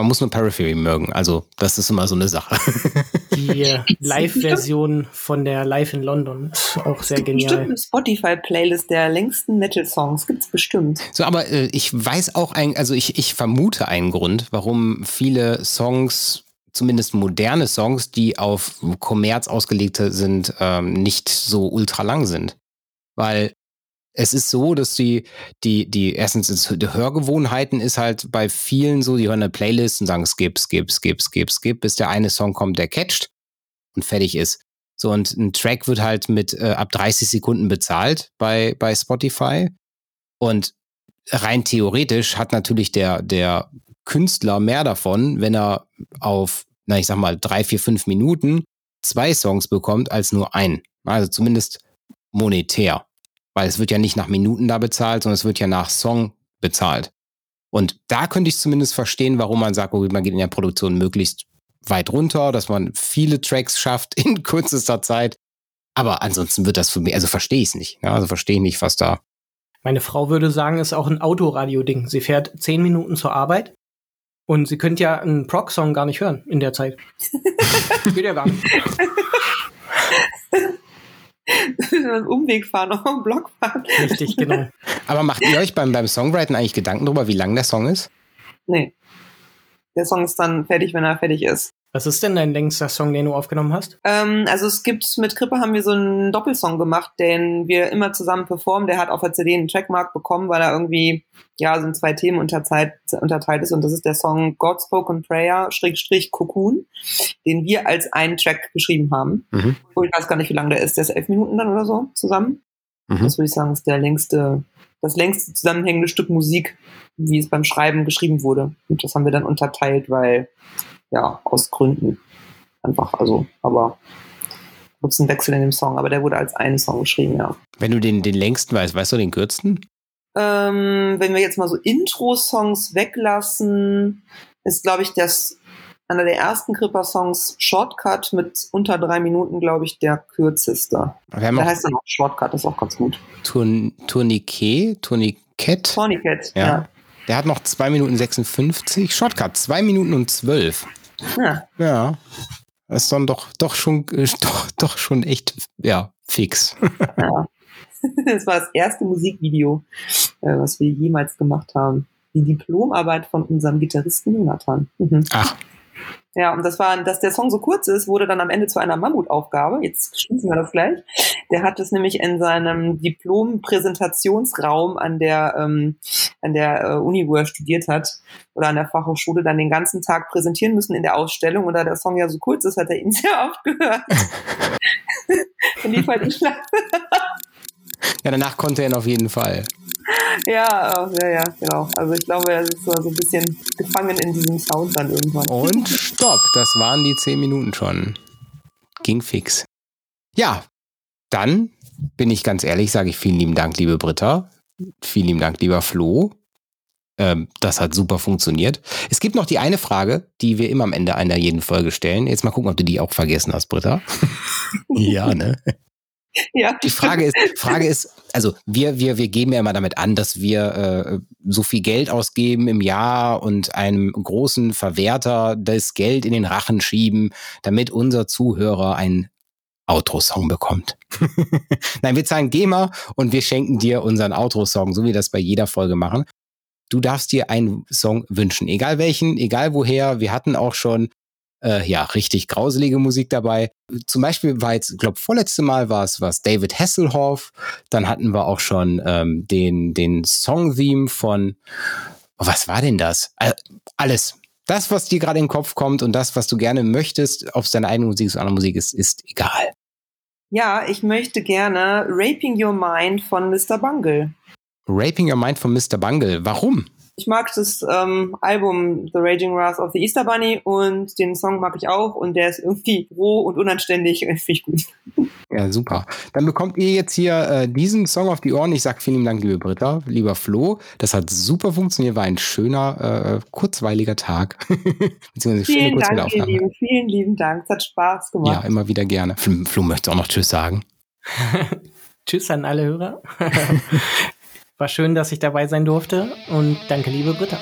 B: Man muss nur Periphery mögen. Also, das ist immer so eine Sache.
C: Die äh, Live-Version von der Live in London ist auch sehr
D: Bestimmt
C: genial.
D: eine Spotify-Playlist der längsten Metal-Songs gibt's bestimmt.
B: so, aber äh, ich weiß auch ein, also ich, ich vermute einen Grund, warum viele Songs, zumindest moderne Songs, die auf Kommerz ausgelegte sind, ähm, nicht so ultra lang sind. Weil es ist so, dass die, die, die, erstens, die Hörgewohnheiten ist halt bei vielen so, die hören eine Playlist und sagen skip, skip, skip, skip, skip, bis der eine Song kommt, der catcht und fertig ist. So, und ein Track wird halt mit äh, ab 30 Sekunden bezahlt bei, bei Spotify. Und rein theoretisch hat natürlich der, der Künstler mehr davon, wenn er auf, na, ich sag mal, drei, vier, fünf Minuten zwei Songs bekommt, als nur einen. Also zumindest monetär. Weil es wird ja nicht nach Minuten da bezahlt, sondern es wird ja nach Song bezahlt. Und da könnte ich zumindest verstehen, warum man sagt, okay, man geht in der Produktion möglichst weit runter, dass man viele Tracks schafft in kürzester Zeit. Aber ansonsten wird das für mich, also verstehe ich es nicht. Ja, also verstehe ich nicht, was da.
C: Meine Frau würde sagen, ist auch ein Autoradio-Ding. Sie fährt zehn Minuten zur Arbeit und sie könnte ja einen Proc-Song gar nicht hören in der Zeit. Geht ja gar nicht.
D: einen Umweg fahren, noch einen Block fahren.
C: Richtig, genau.
B: Aber macht ihr euch beim, beim Songwriting eigentlich Gedanken darüber, wie lang der Song ist?
D: Nee. Der Song ist dann fertig, wenn er fertig ist.
C: Was ist denn dein längster Song, den du aufgenommen hast?
D: Ähm, also es gibt, mit Krippe haben wir so einen Doppelsong gemacht, den wir immer zusammen performen. Der hat auf der CD einen Trackmark bekommen, weil er irgendwie, ja, so in zwei Themen unterteilt, unterteilt ist. Und das ist der Song God Spoken Prayer, Schrägstrich Cocoon, den wir als einen Track geschrieben haben.
B: Mhm.
D: Und ich weiß gar nicht, wie lang der ist. Der ist elf Minuten dann oder so zusammen.
B: Mhm.
D: Das würde ich sagen, ist der längste, das längste zusammenhängende Stück Musik, wie es beim Schreiben geschrieben wurde. Und das haben wir dann unterteilt, weil, ja, aus Gründen. Einfach, also, aber gibt es einen Wechsel in dem Song, aber der wurde als einen Song geschrieben, ja.
B: Wenn du den, den längsten weißt, weißt du den kürzesten?
D: Ähm, wenn wir jetzt mal so Intro-Songs weglassen, ist, glaube ich, das einer der ersten Kripper-Songs Shortcut mit unter drei Minuten, glaube ich, der kürzeste. Der heißt dann auch Shortcut, ist auch ganz gut.
B: Tourn Tourniquet, Tourniquet.
D: Tourniquet,
B: Ja.
D: ja.
B: Der hat noch 2 Minuten 56. Shortcut, 2 Minuten und 12.
D: ja.
B: Ja. Das ist dann doch, doch schon, äh, doch, doch schon echt, ja, fix.
D: Ja. Das war das erste Musikvideo, äh, was wir jemals gemacht haben. Die Diplomarbeit von unserem Gitarristen Jonathan. Mhm.
B: Ach,
D: Ja, und das war, dass der Song so kurz ist, wurde dann am Ende zu einer Mammutaufgabe. Jetzt schließen wir das gleich. Der hat es nämlich in seinem Diplom-Präsentationsraum an der, ähm, an der äh, Uni, wo er studiert hat, oder an der Fachhochschule, dann den ganzen Tag präsentieren müssen in der Ausstellung. Und da der Song ja so kurz ist, hat er ihn sehr oft gehört. Und die voll die.
B: Ja, danach konnte er ihn auf jeden Fall.
D: Ja, ja, ja, genau. Also ich glaube, er ist so, so ein bisschen gefangen in diesem Sound dann irgendwann.
B: Und stopp, das waren die zehn Minuten schon. Ging fix. Ja, dann bin ich ganz ehrlich, sage ich vielen lieben Dank, liebe Britta. Vielen lieben Dank, lieber Flo. Ähm, das hat super funktioniert. Es gibt noch die eine Frage, die wir immer am Ende einer jeden Folge stellen. Jetzt mal gucken, ob du die auch vergessen hast, Britta. ja, ne?
D: Ja.
B: Die Frage ist, Frage ist, also wir, wir, wir geben ja immer damit an, dass wir äh, so viel Geld ausgeben im Jahr und einem großen Verwerter das Geld in den Rachen schieben, damit unser Zuhörer einen Outro-Song bekommt. Nein, wir zahlen GEMA und wir schenken dir unseren Outro-Song, so wie wir das bei jeder Folge machen. Du darfst dir einen Song wünschen, egal welchen, egal woher. Wir hatten auch schon äh, ja, richtig grauselige Musik dabei. Zum Beispiel war jetzt, glaube vorletzte Mal war es was David Hasselhoff. Dann hatten wir auch schon ähm, den, den Song-Theme von, oh, was war denn das? Äh, alles. Das, was dir gerade in den Kopf kommt und das, was du gerne möchtest, ob es deine eigene Musik ist oder andere Musik ist, ist egal.
D: Ja, ich möchte gerne Raping Your Mind von Mr. Bungle.
B: Raping Your Mind von Mr. Bungle. Warum?
D: Ich mag das ähm, Album The Raging Wrath of the Easter Bunny und den Song mag ich auch und der ist irgendwie roh und unanständig. Finde ich gut.
B: Ja, super. Dann bekommt ihr jetzt hier äh, diesen Song auf die Ohren. Ich sage vielen Dank, liebe Britta, lieber Flo. Das hat super funktioniert, war ein schöner, äh, kurzweiliger Tag.
D: Beziehungsweise schöne vielen Dank, ihr Lieben. Vielen lieben Dank. Es hat Spaß gemacht.
B: Ja, immer wieder gerne. Flo möchte auch noch Tschüss sagen.
C: Tschüss an alle Hörer. War schön, dass ich dabei sein durfte und danke, liebe Britta.